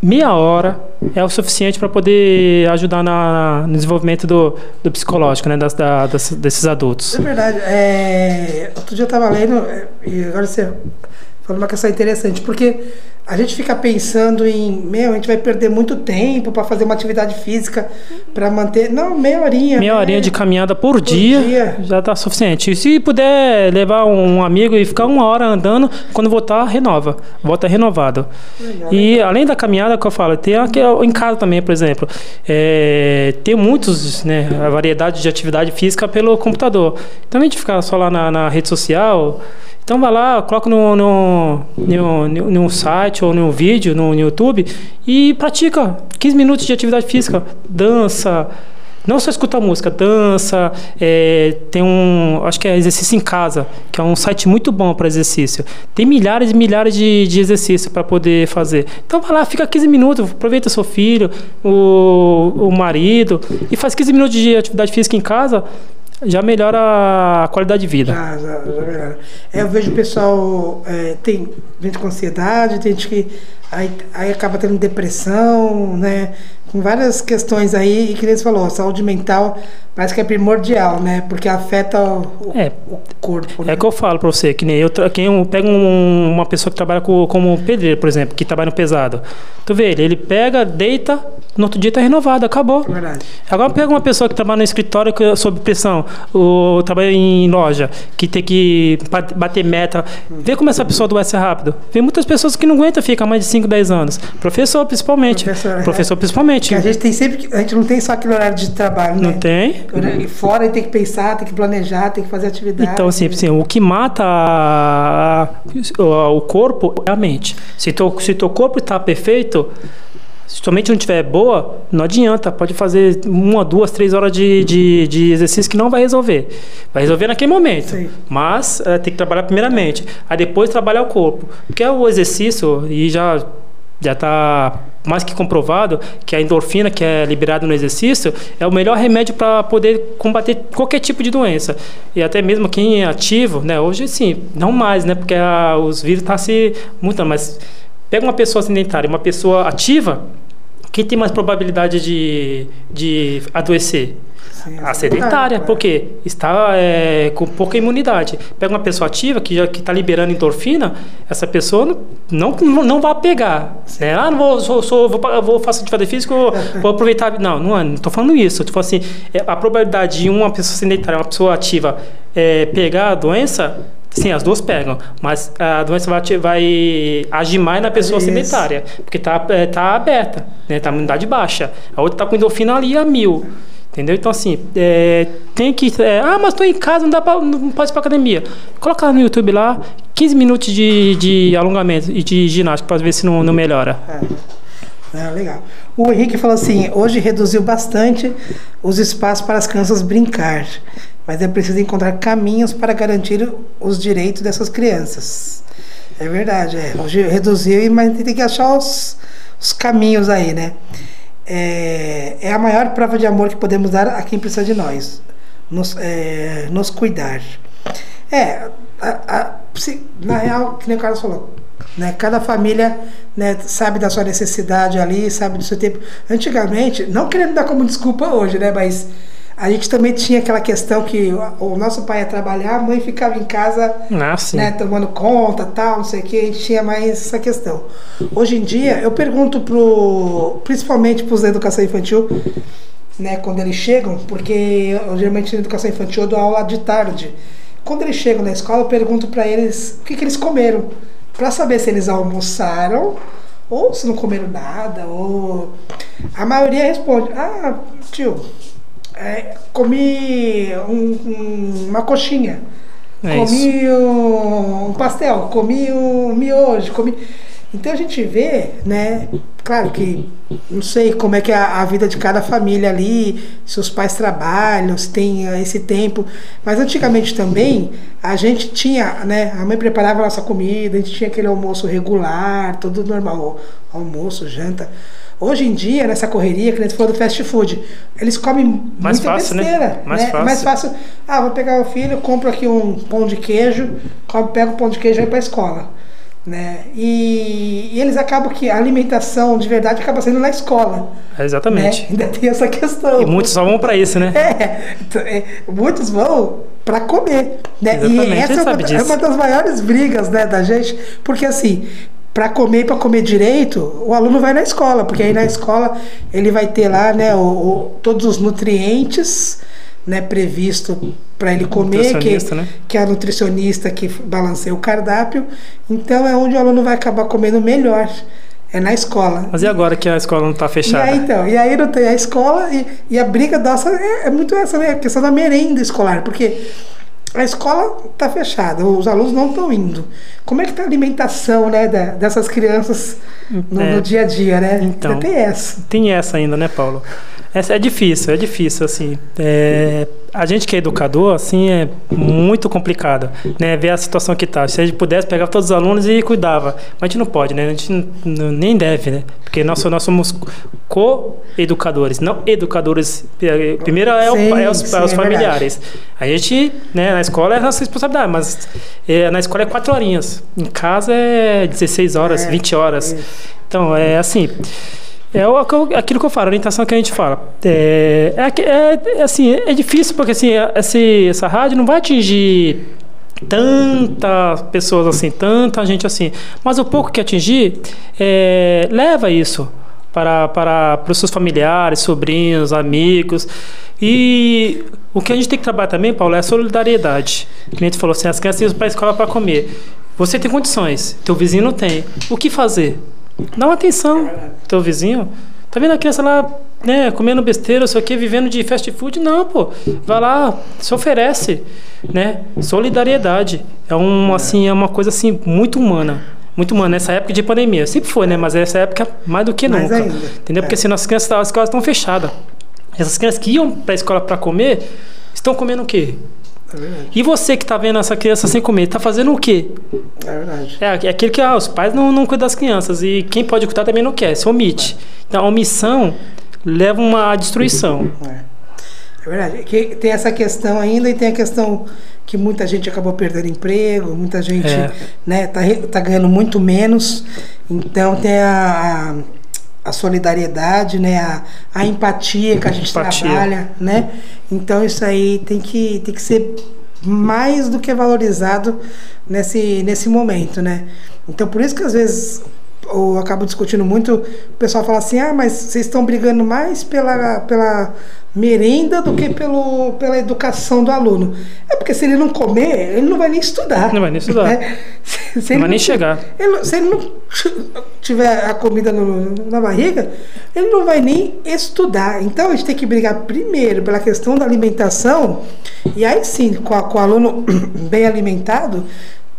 meia hora é o suficiente para poder ajudar na, no desenvolvimento do, do psicológico, né, das, da, das, desses adultos. É verdade. É, outro dia eu estava lendo, é, e agora você falou uma questão interessante, porque a gente fica pensando em, meu, a gente vai perder muito tempo para fazer uma atividade física para manter, não, meia horinha. Meia né? horinha de caminhada por, por dia, dia, já está suficiente. E se puder levar um amigo e ficar uma hora andando, quando voltar, renova, volta renovado. Legal, e legal. além da caminhada que eu falo, tem aqui em casa também, por exemplo, é, tem muitos, né, a variedade de atividade física pelo computador. Então a gente ficar só lá na, na rede social então vai lá, coloca no, no, no, no, site ou no vídeo, no, no YouTube e pratica 15 minutos de atividade física, dança, não só escuta música, dança, é, tem um, acho que é exercício em casa, que é um site muito bom para exercício. Tem milhares e milhares de, de exercícios para poder fazer. Então vai lá, fica 15 minutos, aproveita seu filho, o, o marido e faz 15 minutos de atividade física em casa já melhora a qualidade de vida. Já, já, já melhora. É, eu vejo o pessoal, é, tem gente com ansiedade, tem gente que aí, aí acaba tendo depressão, né? Com várias questões aí, e que você falou, saúde mental parece que é primordial, né? Porque afeta o, é, o corpo. Né? É que eu falo para você, que nem eu, quem eu pego um, uma pessoa que trabalha com, como pedreiro, por exemplo, que trabalha no pesado. Tu vê ele, ele pega, deita, no outro dia tá renovado, acabou. Verdade. Agora pega uma pessoa que trabalha no escritório sob pressão, ou trabalha em loja, que tem que bater meta. Vê como essa pessoa adoece rápido. Vê muitas pessoas que não aguentam ficar mais de 5, 10 anos. Professor, principalmente. Professor, é. Professor principalmente. Que a gente tem sempre. A gente não tem só aquele horário de trabalho, né? Não tem. Fora tem que pensar, tem que planejar, tem que fazer atividade. Então, assim, assim o que mata a, a, o corpo é a mente. Se teu, se teu corpo está perfeito, se tua mente não estiver boa, não adianta. Pode fazer uma, duas, três horas de, de, de exercício que não vai resolver. Vai resolver naquele momento. Sim. Mas é, tem que trabalhar primeiramente. Aí depois trabalhar o corpo. Porque é o exercício, e já já está mais que comprovado que a endorfina que é liberada no exercício é o melhor remédio para poder combater qualquer tipo de doença e até mesmo quem é ativo, né? Hoje sim, não mais, né? Porque a, os vírus estão tá se mutando, mas Pega uma pessoa sedentária, uma pessoa ativa, quem tem mais probabilidade de, de adoecer? Sim, a sedentária, porque está é, com pouca imunidade. Pega uma pessoa ativa que já está liberando endorfina, essa pessoa não, não, não vai pegar. Né? Ah, não vou, sou, sou, vou, vou fazer atividade física, vou, vou aproveitar. Não, não estou falando isso. Tipo assim, é, a probabilidade de uma pessoa sedentária, uma pessoa ativa, é, pegar a doença Sim, as duas pegam, mas a doença vai, vai agir mais na pessoa Isso. sedentária, porque está é, tá aberta, né? Tá a imunidade baixa. A outra está com endorfina ali a mil. Entendeu? Então, assim, é, tem que. É, ah, mas estou em casa, não, dá pra, não pode ir para academia. Coloca lá no YouTube lá, 15 minutos de, de alongamento e de ginástica para ver se não, não melhora. É. é. legal. O Henrique falou assim: hoje reduziu bastante os espaços para as crianças brincar, mas é preciso encontrar caminhos para garantir os direitos dessas crianças. É verdade, é. Hoje reduziu, mas tem que achar os, os caminhos aí, né? é, é a maior prova de amor que podemos dar a quem precisa de nós, nos, é, nos cuidar. É, a, a, na real, que nem o Carlos falou, né, cada família né, sabe da sua necessidade ali, sabe do seu tempo. Antigamente, não querendo dar como desculpa hoje, né, mas a gente também tinha aquela questão que o, nosso pai ia trabalhar, a mãe ficava em casa ah, né, tomando conta, tal, não sei o que, a gente tinha mais essa questão. Hoje em dia, eu pergunto pro, principalmente para os da educação infantil, né, quando eles chegam, porque eu, geralmente na educação infantil eu dou aula de tarde. Quando eles chegam na escola, eu pergunto para eles o que, que eles comeram, para saber se eles almoçaram ou se não comeram nada, ou a maioria responde: "Ah, tio, é, comi um, um, uma coxinha, é comi um, um, pastel, comi um miojo, comi. Então a gente vê, né? Claro que não sei como é que é a, a, vida de cada família ali, se os pais trabalham, se tem uh, esse tempo. Mas antigamente também a gente tinha, né? A mãe preparava a nossa comida, a gente tinha aquele almoço regular, tudo normal, almoço, janta. Hoje em dia, nessa correria, que a gente falou do fast food, eles comem mais muita fácil, né? besteira. Né? Mais, né? Fácil. mais fácil. Ah, vou pegar o filho, compro aqui um pão de queijo, pego o pão de queijo e vou para a escola. Né? E, e, eles acabam que a alimentação de verdade acaba sendo na escola. É exatamente. Né? Ainda tem essa questão. E muitos só vão para isso, né? É, é muitos vão para comer. Né? Exatamente, e essa é uma, é uma, das maiores brigas né, da gente, porque assim, para comer para comer direito, o aluno vai na escola, porque aí na escola ele vai ter lá né, o, o todos os nutrientes né, previsto para ele comer, que, né? que é a nutricionista que balanceia o cardápio. Então é onde o aluno vai acabar comendo melhor. É na escola. Mas e agora que a escola não está fechada? E aí, então, e aí não tem a escola e, e a briga nossa é, é muito essa, né? A questão da merenda escolar, porque a escola está fechada, os alunos não estão indo. Como é que está a alimentação né, dessas crianças no, é, no, dia a dia, né? Então, tem essa. Tem essa ainda, né, Paulo? Essa é difícil, é difícil, assim. É, a gente que é educador, assim, é muito complicado, né? Ver a situação que está. Se a gente pudesse, pegar todos os alunos e cuidava. Mas a gente não pode, né? A gente nem deve, né? Porque nós, nós somos co-educadores, não educadores. Primeiro é, o, sim, é os, sim, é os familiares. É a gente, né, na escola é a nossa responsabilidade, mas é, na escola é quatro horinhas. Em casa é 16 horas, é, 20 horas. Então, é assim... É aquilo que eu falo, a orientação que a gente fala. É, é, é, é assim, é difícil porque assim, esse, essa rádio não vai atingir tantas pessoas assim, tanta gente assim. Mas o pouco que atingir, é, leva isso para, para, para os seus familiares, sobrinhos, amigos. E o que a gente tem que trabalhar também, Paulo, é a solidariedade. A gente falou assim, as crianças iam para a escola para comer. Você tem condições, teu vizinho não tem. O que fazer? Dá uma atenção, teu vizinho. Tá vendo a criança lá, né, comendo besteira, isso aqui, vivendo de fast food? Não, pô. Vai lá, se oferece, né? Solidariedade. É um, assim, é uma coisa assim muito humana. Muito humana nessa época de pandemia. Sempre foi, né? Mas essa época mais do que mais nunca. Ainda. Entendeu? Porque é. senão as crianças, as escolas estão fechadas. Essas crianças que iam para a escola para comer, estão comendo o quê? É e você que está vendo essa criança sem comer, está fazendo o quê? É verdade. É, é aquilo que ah, os pais não, não cuidam das crianças e quem pode cuidar também não quer, se omite. Então a omissão leva uma destruição. É. É verdade. Que tem essa questão ainda e tem a questão que muita gente acabou perdendo emprego, muita gente é. né, tá, tá ganhando muito menos. Então tem a, a a solidariedade, né, a, a empatia que a gente empatia. trabalha, né? Então isso aí tem que, tem que ser mais do que valorizado nesse, nesse momento, né? Então por isso que às vezes eu acabo discutindo muito, o pessoal fala assim, ah, mas vocês estão brigando mais pela, pela merenda do que pelo, pela educação do aluno. É porque se ele não comer, ele não vai nem estudar. Não vai nem estudar. Né? Se, se não vai nem chegar. Ele, se ele não tiver a comida no, na barriga, ele não vai nem estudar. Então a gente tem que brigar primeiro pela questão da alimentação, e aí sim, com, a, com o aluno bem alimentado,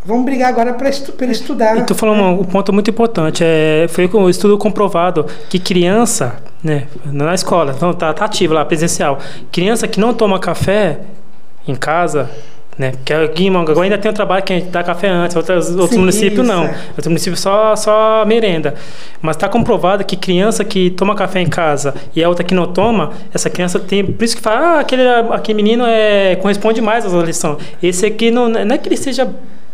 Vamos brigar agora para estu estudar. E tu falou um, um, ponto muito importante. É, foi um estudo comprovado que criança, né, na escola, então tá, tá ativo lá, presencial. Criança que não toma café em casa, né? Porque em Mongaguá ainda tem um trabalho que a gente dá café antes, outros, outros Sim, municípios não. É. Outros municípios só, só merenda. Mas está comprovado que criança que toma café em casa e a outra que não toma, essa criança tem. Por isso que fala, ah, aquele, aquele menino é, corresponde mais às lições. Esse aqui não, não é que ele seja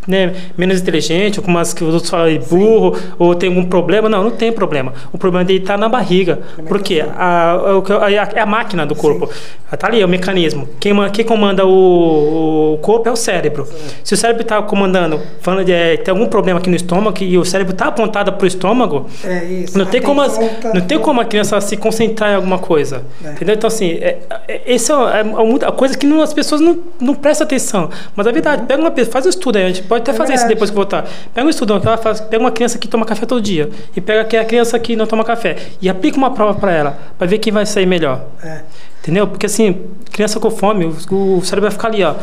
né, menos inteligente, ou como as que os outros falam, burro, Sim. ou tem algum problema. Não, não tem problema. O problema dele está na barriga. Porque a, a, é a máquina do corpo. Está ali, é o mecanismo. Quem, quem comanda o, o corpo é o cérebro. Sim. Se o cérebro está comandando, falando de é, tem algum problema aqui no estômago e o cérebro está apontado para o estômago, é isso. não tem, como, as, não tem como a criança se concentrar em alguma coisa. É. Entendeu? Então, assim, é, é, esse é, é, a coisa que não, as pessoas não, não prestam atenção. Mas a verdade, pega uma faz um estudo aí, a gente pode pode até fazer isso depois que voltar. Pega um estudante, ela faz, pega uma criança que toma café todo dia e pega a criança que não toma café e aplica uma prova para ela, para ver quem vai sair melhor. É. Entendeu? Porque assim, criança com fome, o, o cérebro vai ficar ali, ó.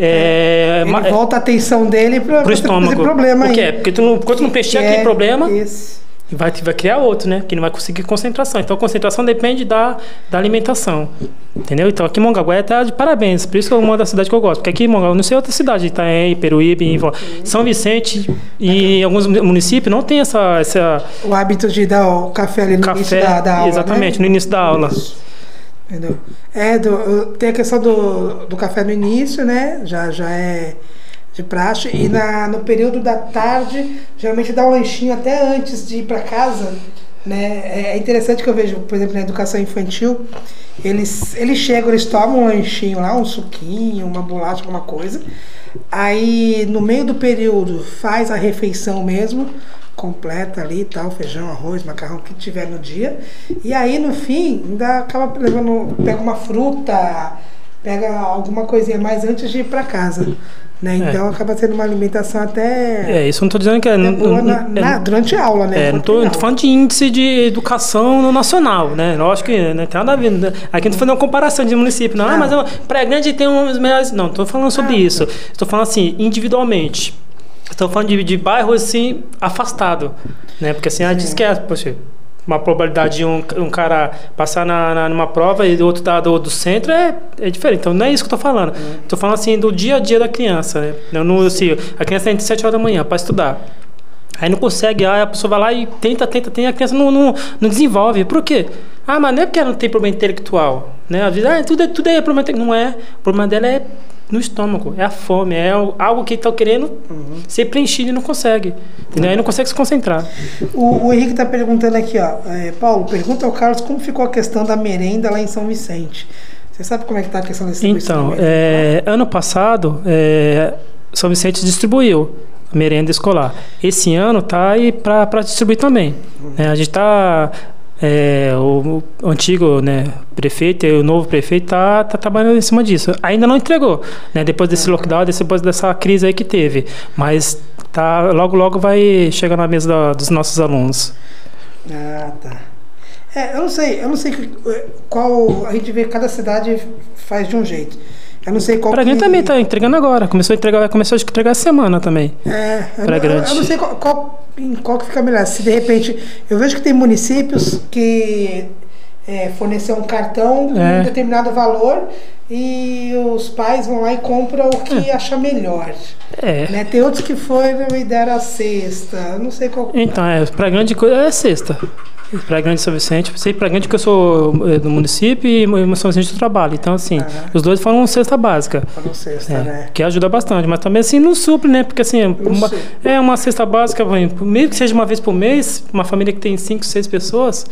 É, Ele é, volta a atenção dele para o estômago. problema Por quê? Porque tu não, quando tu não peixar aquele problema, isso e vai, vai criar outro, né? Que não vai conseguir concentração. Então, concentração depende da, da alimentação. Entendeu? Então, aqui em Mongaguá está de parabéns. Por isso que é uma das cidades que eu gosto. Porque aqui em Mongaguá, não sei outra cidade, Itaém, Peruíbe, São Vicente e alguns municípios não tem essa, essa... O hábito de dar o café ali no café, início da, da aula, Exatamente, né? no início da aula. Entendeu? É, do, tem a questão do, do café no início, né? Já, já é de praxe. E na, no período da tarde, geralmente dá um lanchinho até antes de ir para casa. Né? É interessante que eu vejo, por exemplo, na educação infantil, eles, eles chegam, eles tomam um lanchinho lá, um suquinho, uma bolacha, alguma coisa. Aí, no meio do período, faz a refeição mesmo, completa ali tal, feijão, arroz, macarrão, que tiver no dia. E aí, no fim, ainda acaba levando, pega uma fruta, pega alguma coisinha mais antes de ir para casa. Né? É. Então é. acaba sendo uma alimentação até. É, isso não estou dizendo que é. Boa na, é, na, durante a aula, né? É, não estou falando de índice de educação no nacional, né? Lógico que não tem nada a ver. Né? Aqui não estou fazendo uma comparação de município, não. não. Ah, mas Praia Grande tem uns melhores. Não, estou falando sobre ah, isso. Estou falando assim, individualmente. Estou falando de, de bairros assim, afastado. Né? Porque assim, a diz que é. Poxa, uma probabilidade de um, um cara passar na, na, numa prova e do outro lado do centro é, é diferente. Então não é isso que eu estou falando. Estou falando assim do dia a dia da criança. Né? Eu não, assim, a criança entra às 7 horas da manhã para estudar. Aí não consegue, aí a pessoa vai lá e tenta, tenta, tenta, a criança não, não, não desenvolve. Por quê? Ah, mas não é porque ela não tem problema intelectual. Né? Às vezes, ah, tudo, é, tudo é problema intelectual. Não é. O problema dela é no estômago, é a fome, é algo que está querendo uhum. ser preenchido e não consegue. Entendeu? Aí não consegue se concentrar. O, o Henrique está perguntando aqui, ó, é, Paulo, pergunta ao Carlos como ficou a questão da merenda lá em São Vicente. Você sabe como é que está a questão da distribuição? Então, é, ano passado, é, São Vicente distribuiu merenda escolar. Esse ano está aí para distribuir também. Uhum. É, a gente está é, o, o, antigo né, prefeito e o novo prefeito tá, tá trabalhando em cima disso. Ainda não entregou, né, depois desse lockdown, depois dessa crise aí que teve, mas tá logo logo vai chegar na mesa da, dos nossos alunos. Ah, tá. É, eu não sei, eu não sei qual a gente vê cada cidade faz de um jeito. Eu não sei qual Pra que... também tá entregando agora. Começou a entregar, começou a entregar essa semana também. É, eu, eu, eu, não sei qual, qual, qual que fica melhor. Se de repente. Eu vejo que tem municípios que é, fornecer um cartão com é. um determinado valor e os pais vão lá e compram o que é. achar melhor. É. Né? Tem outros que foram e deram a cesta. Não sei qual. Então, é, para grande coisa é sexta. Para Grande São Vicente, sei para Grande que eu sou eh, do município e São Vicente do trabalho. Então, assim, os dois foram cesta básica. Foram cesta, é, né? Que ajuda bastante, mas também assim não supre, né? Porque assim, uma, é uma cesta básica, mesmo que seja uma vez por mês, uma família que tem cinco, seis pessoas,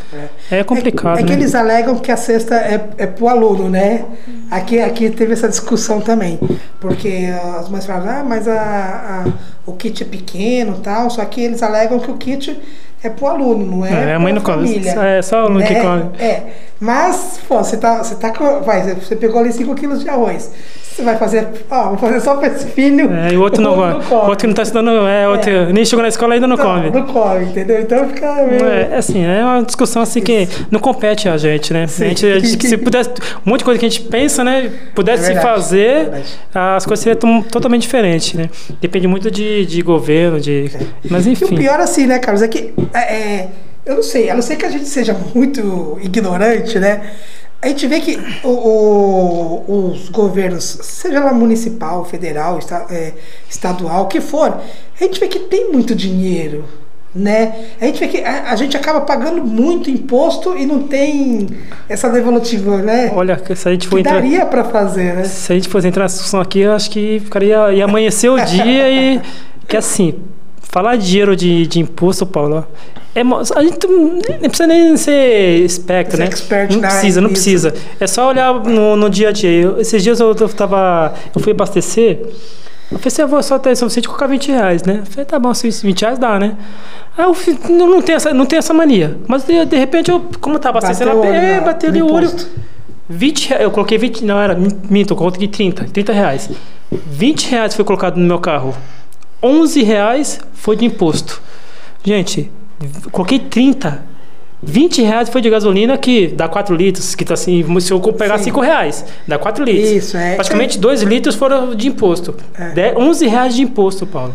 é, é complicado. É, é né? que eles alegam que a cesta é, é para o aluno, né? Aqui, aqui teve essa discussão também, porque as mães falam, ah, mas a, a, o kit é pequeno tal, só que eles alegam que o kit é pro aluno, não é? É, a mãe não come. família, É só o aluno que né? come. É. Mas, pô, você tá, você tá. Vai, você pegou ali 5 quilos de arroz. Você vai fazer. Ó, vou fazer só pra esse filho. É, e o outro não, o come. O outro que não tá estudando, é, outro nem chegou na escola e ainda não, come. Não come, entendeu? Então fica meio. É, é assim, é uma discussão assim que não compete a gente, né? Sim. A gente, a gente- se pudesse, um monte de coisa que a gente pensa, né? Pudesse É é fazer, as coisas seriam totalmente diferentes, né? Depende muito de, de governo, de. Mas E o enfim. pior assim, né, Carlos, é que é, é, eu não sei, a não ser que a gente seja muito ignorante, né? A gente vê que o- o- os governos, seja lá municipal, federal, esta- é, estadual, o que for, a gente vê que tem muito dinheiro, né? A gente vê que a, a gente acaba pagando muito imposto e não tem essa devolutiva, né? Olha, se a gente for Que entrar. daria para fazer, né? Se a gente fosse entrar nessa discussão aqui, eu acho que ficaria, ia amanhecer o dia e. Que assim, falar de dinheiro de, de imposto, Paulo, é, a gente não precisa nem ser espectro, Ser né? expert não precisa, não precisa. É só olhar no, no dia a dia. Eu- esses dias eu, eu tava. Eu fui abastecer. Eu falei assim, eu vou só ter suficiente colocar 20 reais, né? Eu falei, tá bom, se 20 reais dá, né? Aí eu não, não, tenho essa, não tenho essa mania. Mas de, de repente, eu, como tava abastecendo, Bateu olho é, bateu ali o olho. imposto. 20 reais, eu coloquei 20, não era, minto, eu coloquei 30, 30 reais. 20 reais foi colocado no meu carro. 11 reais foi de imposto. Gente, coloquei 30. 20 reais foi de gasolina, que dá 4 litros, que tá assim, se eu pegar Sim. 5 reais, dá 4 litros. Isso, é. Praticamente 2 litros foram de imposto. É. De- 11 reais de imposto, Paulo.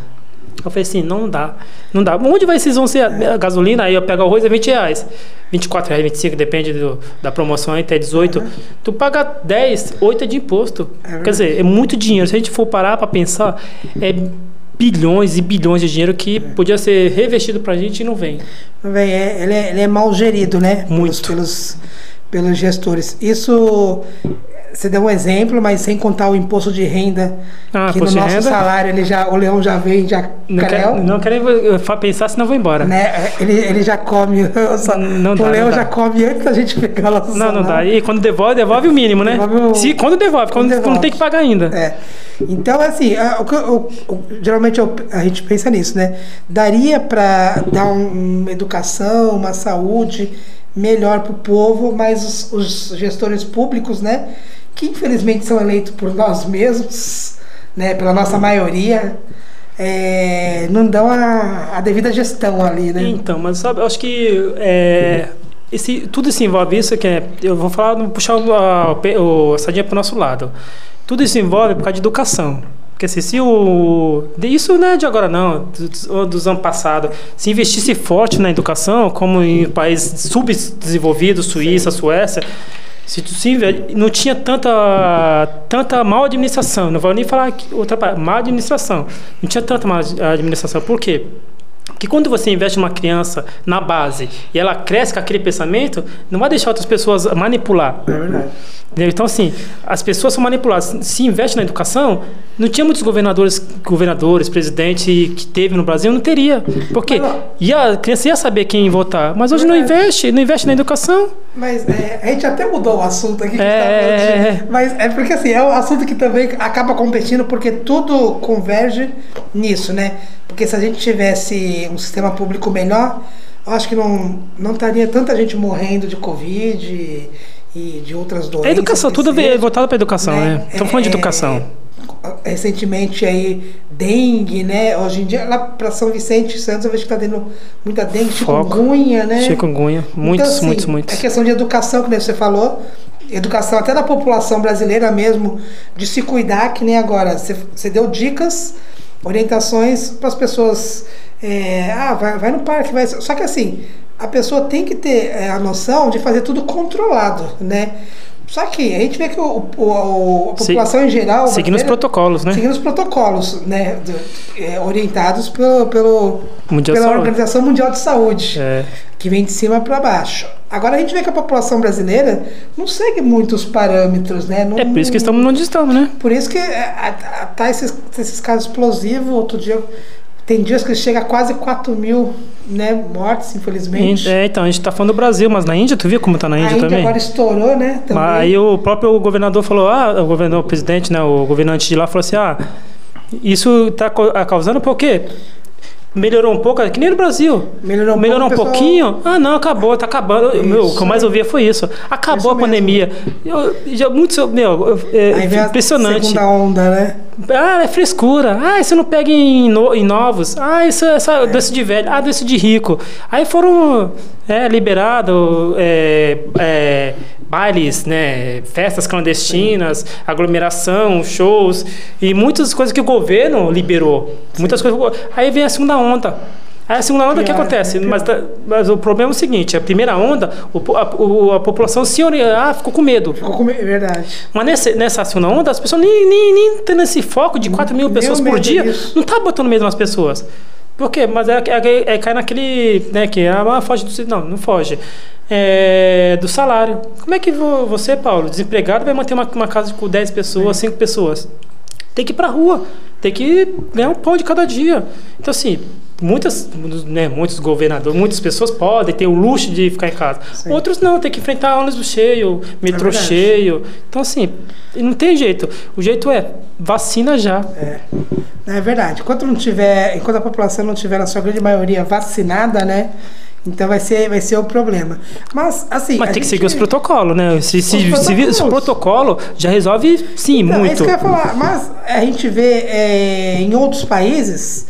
Eu falei assim, não dá, não dá. Onde vai esses 11 reais? A gasolina, aí eu pego arroz, é 20 reais. 24 reais, 25, depende do- da promoção, até 18. Tu paga 10, 8 é de imposto. verdade. Quer dizer, é muito dinheiro. Se a gente for parar para pensar, é bilhões e bilhões de dinheiro que podia ser revestido pra gente e não vem. Véi, é- ele, é, ele é mal gerido, né? Muito. Pelos, pelos, pelos gestores. Isso, você deu um exemplo, mas sem contar o imposto de renda, Ah, que no nosso renda? salário ele já, o leão já vem, já Não, quero, não quero pensar, senão vou embora. né? Ele, ele já come, o sa- Não o dá, leão não dá. já come antes da gente pegar o nosso Não, não dá. salário. E quando devolve, devolve o mínimo, né? Devolve o- Se, quando devolve, quando, Quando quando tem devolve. que pagar ainda. É. Então, assim, eu- geralmente a gente pensa nisso, né? Daria para dar um- uma educação, uma saúde melhor para o povo, mas os, os gestores públicos, né? Que infelizmente são eleitos por nós mesmos, né? Pela nossa maioria, é, não dão a, a devida gestão ali, né? Então, mas sabe, eu acho que é, esse, tudo se envolve isso que é, eu vou falar, vou puxar o, a, o, a sardinha para o nosso lado. Tudo isso envolve por causa de educação. Porque assim, se o. Isso não é de agora, não, dos, dos anos passados. Se investisse forte na educação, como em países subdesenvolvidos, Suíça, Suécia, se, se inve- não tinha tanta, tanta mal administração. Não vou nem falar outra palavra, má administração. Não tinha tanta má administração. Por quê? Porque quando você investe uma criança na base e ela cresce com aquele pensamento, não vai deixar outras pessoas manipular. É verdade. Então, assim, as pessoas são manipuladas. Se investe na educação, não tinha muitos governadores, governadores, presidente que teve no Brasil, não teria. Porque Mas, ia, a criança ia saber quem votar, mas hoje não investe, não investe na educação. Mas é, a gente até mudou o assunto aqui. que É, é, é. Mas é porque assim, é um assunto que também acaba competindo, porque tudo converge nisso, né? Porque se a gente tivesse um sistema público melhor, eu acho que não, não estaria tanta gente morrendo de Covid e, de outras doenças. A educação, tudo é voltado para educação, né? Estamos falando de É, educação. Recentemente aí, dengue, né? Hoje em dia, lá para São Vicente Santos, eu vejo que está tendo muita dengue, Foco. chikungunya, né? Chikungunya, muitos, Então, assim, muitos, muitos. É questão de educação, que você falou. Educação até da população brasileira mesmo, de se cuidar, que nem agora. Você, você deu dicas, orientações para as pessoas. é, ah, vai, vai no parque, vai. Só que assim, a pessoa tem que ter é, a noção de fazer tudo controlado, né? Só que a gente vê que o, o- a Se- população em geral. Seguindo os protocolos, né? Seguindo os protocolos, né? do- é, orientados pelo, pelo, Mundial pela. Organização Mundial de Saúde É. que vem de cima para baixo. Agora a gente vê que a população brasileira não segue muitos parâmetros, né? Não- É por isso que estamos onde estamos, né? Por isso que é, a- a- tá esses, esses casos explosivos. Outro dia, tem dias que chega a quase 4 mil né, mortes, infelizmente. É, então, a gente tá falando do Brasil, mas na Índia, tu viu como tá na Índia Índia também? agora estourou, né? Também. Mas aí o próprio governador falou, ah, o governador, o presidente, né, o governante de lá falou assim, ah, isso está causando por quê? Melhorou um pouco, que nem no Brasil. Melhorou um Melhorou um pouco, pessoal- pouquinho. Ah, não, acabou, tá acabando. Meu, o que eu mais ouvia foi isso. Acabou Isso a pandemia. Eu, já muitos, meu, eu- é Aí impressionante. segunda onda, né? Ah, é frescura. Ah, isso não pega em, no- em novos. Ah, isso é essa doce de velho. Ah, doce de rico. Aí foram é, liberados é, é, bailes, né, festas clandestinas, aglomeração, shows e muitas coisas que o governo liberou. Muitas coisas. Aí vem a segunda onda. Aí a segunda onda, o que Pior, acontece? pior. Mas, tá- mas o problema é o seguinte: a primeira onda, o a, o- a população se ah, ficou com medo. Ficou com... É verdade. Mas nesse, nessa segunda onda, as pessoas nem, nem, nem tendo esse foco de 4 mil pessoas por medo dia, disso. não tá botando medo nas pessoas. Por quê? Mas é, é, é cai naquele. Né, que ah, foge do. Não, não foge. É, do salário. Como é que vo- você, Paulo, desempregado, vai manter uma, uma casa com 10 pessoas, 5 pessoas? Tem que ir pra rua, tem que ganhar um pão de cada dia. Então, assim, muitas, né, muitos governadores, muitas pessoas podem ter o luxo de ficar em casa. Sim. Outros não, tem que enfrentar ônibus cheio, metrô verdade. cheio. Então, assim, não tem jeito. O jeito é vacina já. É. É verdade. Enquanto não tiver, enquanto a população não tiver, na sua grande maioria, vacinada, né? Então vai ser, vai ser o problema. Mas, assim. Mas tem que seguir os protocolos, né? Se, se, se, o protocolo já resolve, sim, Então, É muito. isso que eu ia falar. Mas a gente vê é, em outros países,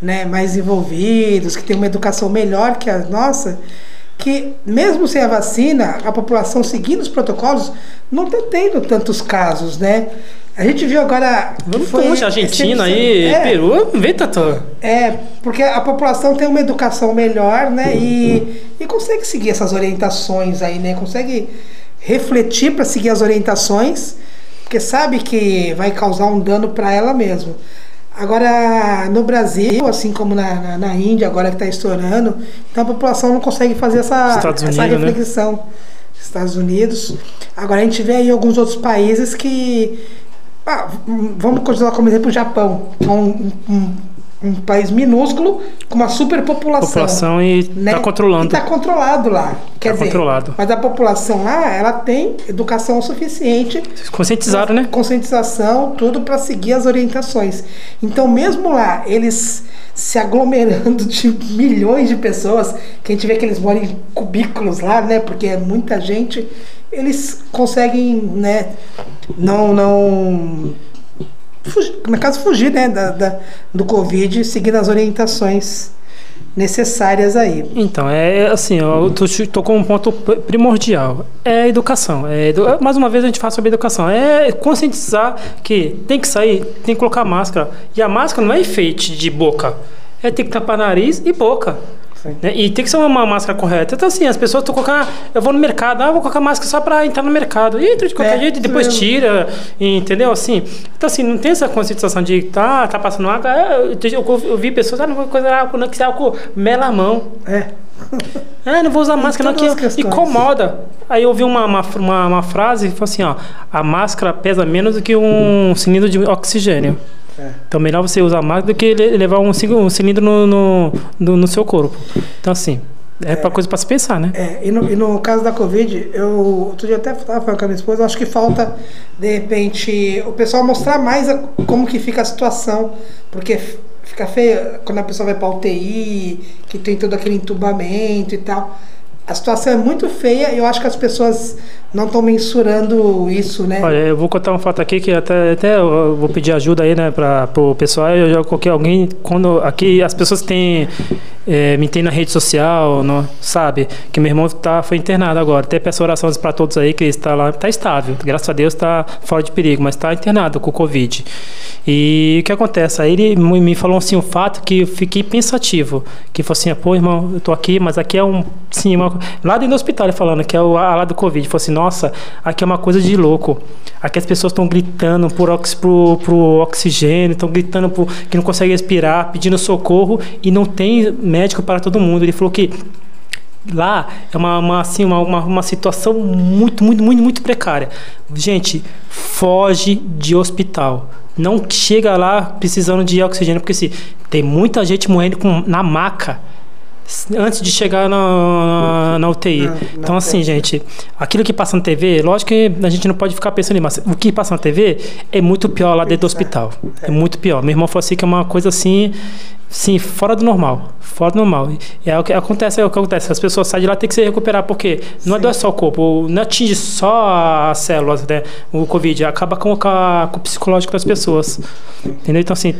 né, mais envolvidos, que tem uma educação melhor que a nossa, que mesmo sem a vacina, a população seguindo os protocolos, não está tendo tantos casos, né? A gente viu agora. Vamos foi longe, Argentina 100%, aí, é, Peru, vê tanto. É, porque a população tem uma educação melhor, né? E, e consegue seguir essas orientações aí, né? Consegue refletir para seguir as orientações, porque sabe que vai causar um dano para ela mesmo. Agora, no Brasil, assim como na, na, na Índia, agora que está estourando, então a população não consegue fazer essa, Estados essa Unidos, né? reflexão. Estados Unidos. Agora a gente vê aí alguns outros países que. Ah, vamos continuar como exemplo o Japão, um, um, um país minúsculo com uma superpopulação. População e né? tá controlando. E tá controlado lá. Quer Tá dizer, controlado. Mas a população lá, ela tem educação suficiente Conscientizaram, né? conscientização, tudo para seguir as orientações. Então, mesmo lá, eles se aglomerando de milhões de pessoas, que a gente vê que eles moram em cubículos lá, né? Porque é muita gente, eles conseguem, né? Não, não fugir, no caso fugir, né? Da, da- do Covid, seguindo as orientações necessárias aí. Então, é assim, eu com um ponto primordial. É a educação. É edu- mais uma vez a gente fala sobre educação. É conscientizar que tem que sair, tem que colocar máscara. E a máscara não é enfeite de boca. É ter que tampar nariz e boca. Sim. né? E tem que ser uma, máscara correta. Então, assim, as pessoas estão colocando. Eu vou no mercado, ah, vou colocar máscara só para entrar no mercado. E entra de qualquer É, jeito e depois mesmo. tira, entendeu? Assim, então assim, não tem essa conscientização de tá, tá passando água. Ah, Eu, eu, eu vi pessoas, ah, não vou coisa álcool, não, que se álcool mela a mão. É. Ah, não vou usar máscara, não, que questões. incomoda. Aí eu ouvi uma, uma, uma, uma frase que falou assim: ó, a máscara pesa menos do que um cilindro de oxigênio. É. Então, melhor você usar máscara do que le- levar um, ci- cilindro no, no, no, no seu corpo. Então, assim, é, pra coisa para se pensar, né? É, e, no, e no caso da Covid, eu outro dia até estava falando com a minha esposa, acho que falta, de repente, o pessoal mostrar mais a- como que fica a situação, porque fica feio quando a pessoa vai para UTI, que tem todo aquele entubamento e tal. A situação é muito feia e eu acho que as pessoas não estão mensurando isso, né? Olha, eu vou contar um fato aqui que até, até eu vou pedir ajuda aí, né, para o pessoal. Eu já coloquei alguém, quando aqui as pessoas têm, é, me tem na rede social, não, sabe, que meu irmão tá, foi internado agora. Até peço orações para todos aí que está lá, está estável, graças a Deus está fora de perigo, mas está internado com Covid. E o que acontece? Aí ele me falou assim um fato que eu fiquei pensativo, que falou assim, pô, irmão, eu tô aqui, mas aqui é um, sim, uma, lá dentro do hospital ele falando que é o a lá do Covid, falou assim, nossa, aqui é uma coisa de louco. Aqui as pessoas estão gritando por, ox, pro, pro oxigênio, estão gritando por, que não consegue respirar, pedindo socorro e não tem médico para todo mundo. Ele falou que lá é uma, uma, assim, uma, uma, uma situação muito, muito, muito, muito precária. Gente, foge de hospital. Não chega lá precisando de oxigênio, porque assim, tem muita gente morrendo com, na maca. Antes de chegar na, na UTI. Na- na então, assim, UTI. gente, aquilo que passa na TV, lógico que a gente não pode ficar pensando mas o que passa na TV é muito pior lá dentro do hospital. É muito pior. Meu irmão falou assim que é uma coisa assim, sim, fora do normal. Fora do normal. E é o que acontece, é o que acontece. As pessoas saem de lá tem que se recuperar, porque não é só o corpo, não atinge só as células, né? O Covid, acaba com, com, a- com o psicológico das pessoas. Entendeu? Então, assim,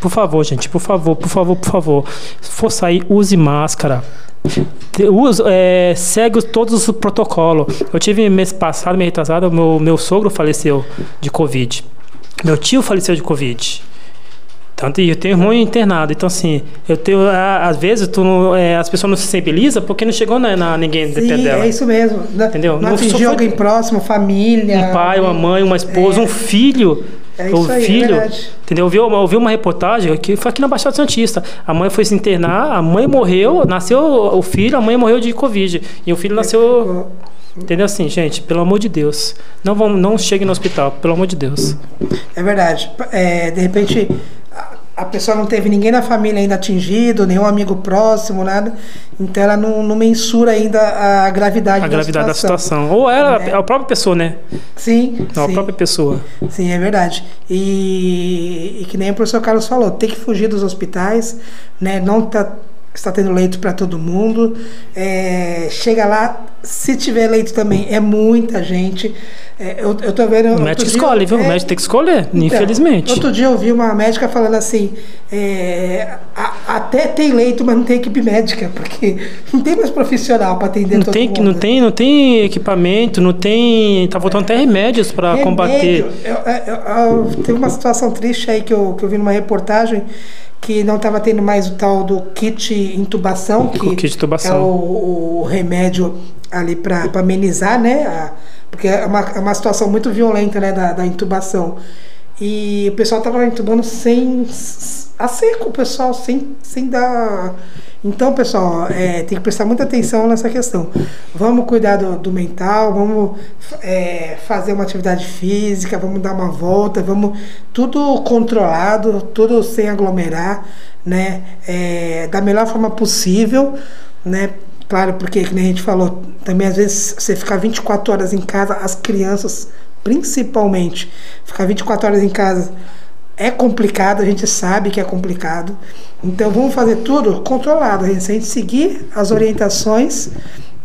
por favor, gente, por favor, por favor, por favor. Se for sair, use máscara. Te- usa- é, segue os- todos os protocolos. Eu tive mês passado, mês retrasado, meu, meu sogro faleceu de Covid. Meu tio faleceu de Covid. Tanto, e eu tenho irmão internado. Então, assim, eu tenho. Às vezes, tu não- é, as pessoas não se sensibilizam porque não chegou na, na ninguém Sim, dela. é isso mesmo. Entendeu? Não Não atingir sofre- alguém próximo, família. um pai, uma mãe, uma esposa, um filho. É o aí, é filho. entendeu? Eu vi, uma- eu vi uma reportagem que foi aqui na Baixada Santista. A mãe foi se internar, a mãe morreu, nasceu o filho, a mãe morreu de Covid. E o filho nasceu. Entendeu assim, gente? Pelo amor de Deus. Não, vamos, não chegue no hospital, pelo amor de Deus. É verdade. É, de repente, a- a pessoa não teve ninguém na família ainda atingido, nenhum amigo próximo, nada. Então ela não, não mensura ainda a gravidade, A gravidade da situação. Ou ela, Né? a própria pessoa, né? Sim, Não, a sim. própria pessoa. Sim, é verdade. E, e que nem o professor Carlos falou, tem que fugir dos hospitais, né? Não tá, está tendo leito para todo mundo. É, chega lá, se tiver leito também, é muita gente. É, eu, eu tô vendo. O médico escolhe, viu? O é, médico tem que escolher, então, infelizmente. Outro dia eu vi uma médica falando assim: é, a- até tem leito, mas não tem equipe médica, porque não tem mais profissional para atender Não todo tem, mundo. não, tem, não tem equipamento, não tem. Tá faltando até remédios para combater. Eu, eu, eu- teve uma situação triste aí que eu, que eu vi numa reportagem que não estava tendo mais o tal do kit intubação, que O kit intubação. é o, o remédio ali para amenizar, né? a- porque é uma, é uma situação muito violenta, né, da, da intubação. E o pessoal estava intubando sem a seco, o pessoal sem, sem dar. Então, pessoal, é, tem que prestar muita atenção nessa questão. Vamos cuidar do, do mental, vamos é, fazer uma atividade física, vamos dar uma volta, vamos tudo controlado, tudo sem aglomerar, né? É, da melhor forma possível, né? Claro, porque, como a gente falou, também às vezes você ficar 24 horas em casa, as crianças, principalmente, ficar 24 horas em casa é complicado, a gente sabe que é complicado. Então vamos fazer tudo controlado, a gente, se a gente seguir as orientações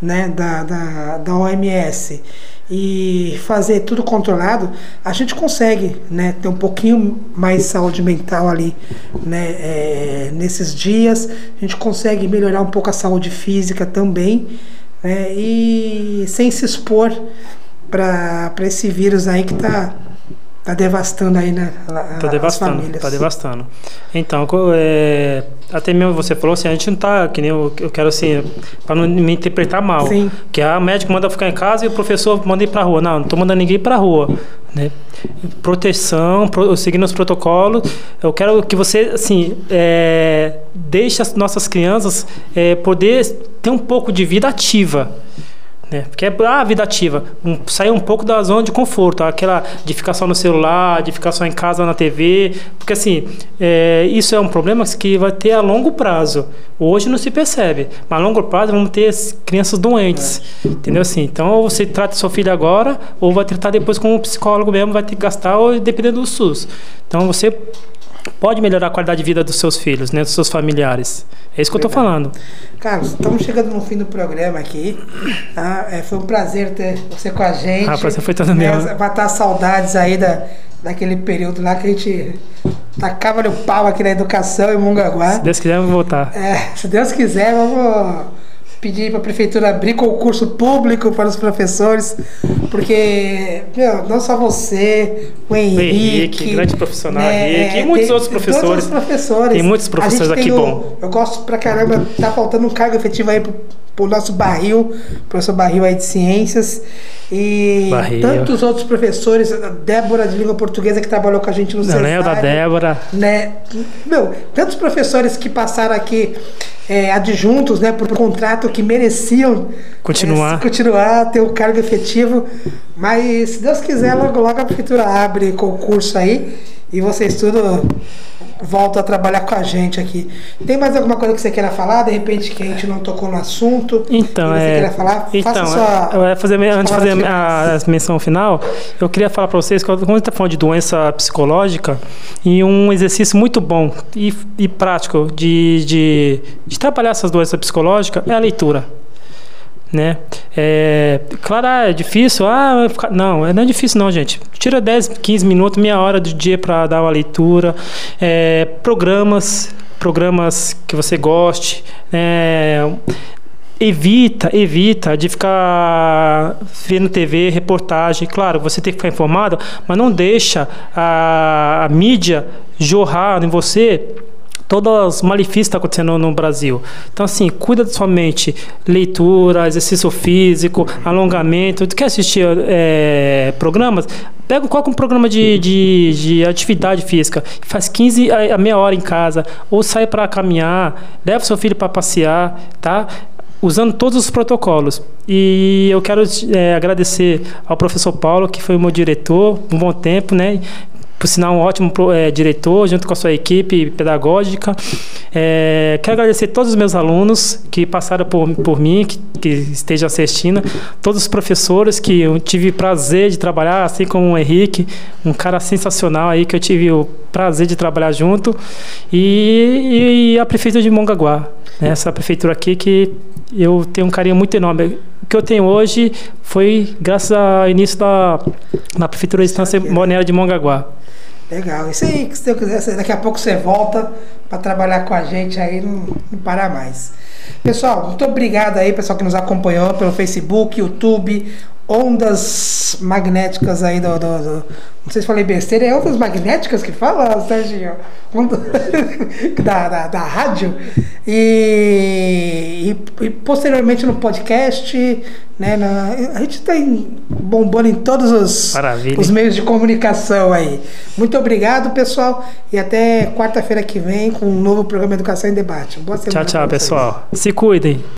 né, da, da, da OMS e fazer tudo controlado, a gente consegue né, ter um pouquinho mais de saúde mental ali né, é, nesses dias, a gente consegue melhorar um pouco a saúde física também né, e sem se expor para esse vírus aí que está tá devastando aí né, a- Tá as devastando, famílias. tá devastando. Então, é, até mesmo você falou assim, a gente não tá, que nem eu, eu quero assim, para não me interpretar mal, Sim. que a médico manda ficar em casa e o professor manda ir pra rua. Não, não tô mandando ninguém pra rua, né? Proteção, pro- seguindo os protocolos. Eu quero que você, assim, é, deixe as nossas crianças é, poder ter um pouco de vida ativa. Né? Porque é ah, vida ativa, um, sair um pouco da zona de conforto, aquela de ficar só no celular, de ficar só em casa na TV, porque assim, é, isso é um problema que vai ter a longo prazo. Hoje não se percebe, mas a longo prazo vamos ter as crianças doentes, entendeu assim? Então ou você trata seu filho agora, ou vai tratar depois com um psicólogo mesmo, vai ter que gastar, ou dependendo do SUS. Então você pode melhorar a qualidade de vida dos seus filhos, né, dos seus familiares. É isso que eu estou falando. Carlos, estamos chegando no fim do programa aqui. tá? É, foi um prazer ter você com a gente. Ah, prazer foi todo meu. Matar saudades aí da, daquele período lá que a gente tacava o pau aqui na educação em Mongaguá. Se Deus quiser, vou voltar. É, se Deus quiser, vamos pedir para a prefeitura abrir concurso público para os professores, porque, meu, não só você, o Henrique, Henrique, grande profissional Henrique, e muitos tem- outros tem professores. Os professores. Tem muitos professores aqui tem o- bom. Eu gosto pra caramba, tá faltando um cargo efetivo aí pro, pro nosso barril, professor Barril aí de ciências. E Barril. tantos outros professores, a Débora de língua portuguesa que trabalhou com a gente no lembro da Débora. né? Meu, tantos professores que passaram aqui é, adjuntos, né, por contrato que mereciam Continuar. é, continuar, ter o cargo efetivo, mas se Deus quiser, logo, logo a prefeitura abre concurso aí E vocês tudo voltam a trabalhar com a gente aqui. Tem mais alguma coisa que você queira falar? De repente que a gente não tocou no assunto? Então, é, queira falar? então Faça sua, eu fazer, antes de fazer a, a menção final, eu queria falar para vocês que quando a gente está falando de doença psicológica, e um exercício muito bom e, e prático de, de, de trabalhar essas doenças psicológicas é a leitura né? É, claro, é difícil. Ah, não, não é difícil não, gente. Tira 10, 15 minutos, meia hora do dia para dar uma leitura. É, programas, programas que você goste. É, evita, evita de ficar vendo TV, reportagem. Claro, você tem que ficar informado, mas não deixa a, a mídia jorrar em você todos os malefícios que tá acontecendo no Brasil. Então, assim, cuida da sua mente. Leitura, exercício físico, alongamento. Tu quer assistir é, programas? Pega, coloca um programa de, de, de atividade física. Faz 15 a, a meia hora em casa. Ou sai para caminhar, leva seu filho para passear, tá? usando todos os protocolos. E eu quero é, agradecer ao professor Paulo, que foi o meu diretor um bom tempo, né? Por sinal, um ótimo é, diretor, junto com a sua equipe pedagógica. É, quero agradecer todos os meus alunos que passaram por, por mim, que, que estejam assistindo, todos os professores que eu tive prazer de trabalhar, assim como o Henrique, um cara sensacional aí que eu tive o prazer de trabalhar junto, e, e a prefeitura de Mongaguá, essa prefeitura aqui que eu tenho um carinho muito enorme. O que eu tenho hoje foi graças ao início da, da prefeitura de Estância Balneária de Mongaguá. Legal. Isso aí, se Deus quiser, daqui a pouco você volta para trabalhar com a gente aí, não, não parar mais. Pessoal, muito obrigado aí, pessoal que nos acompanhou pelo Facebook, YouTube, ondas magnéticas aí do, do, do, Não sei se falei besteira, é ondas magnéticas que fala, Serginho? da, da, da rádio. E, e, e, posteriormente no podcast, né? Na, a gente está bombando em todos os, os meios de comunicação aí. Muito obrigado, pessoal. E até quarta-feira que vem com um novo programa Educação em Debate. Boa semana. Tchau, tchau, pessoal. Se cuidem.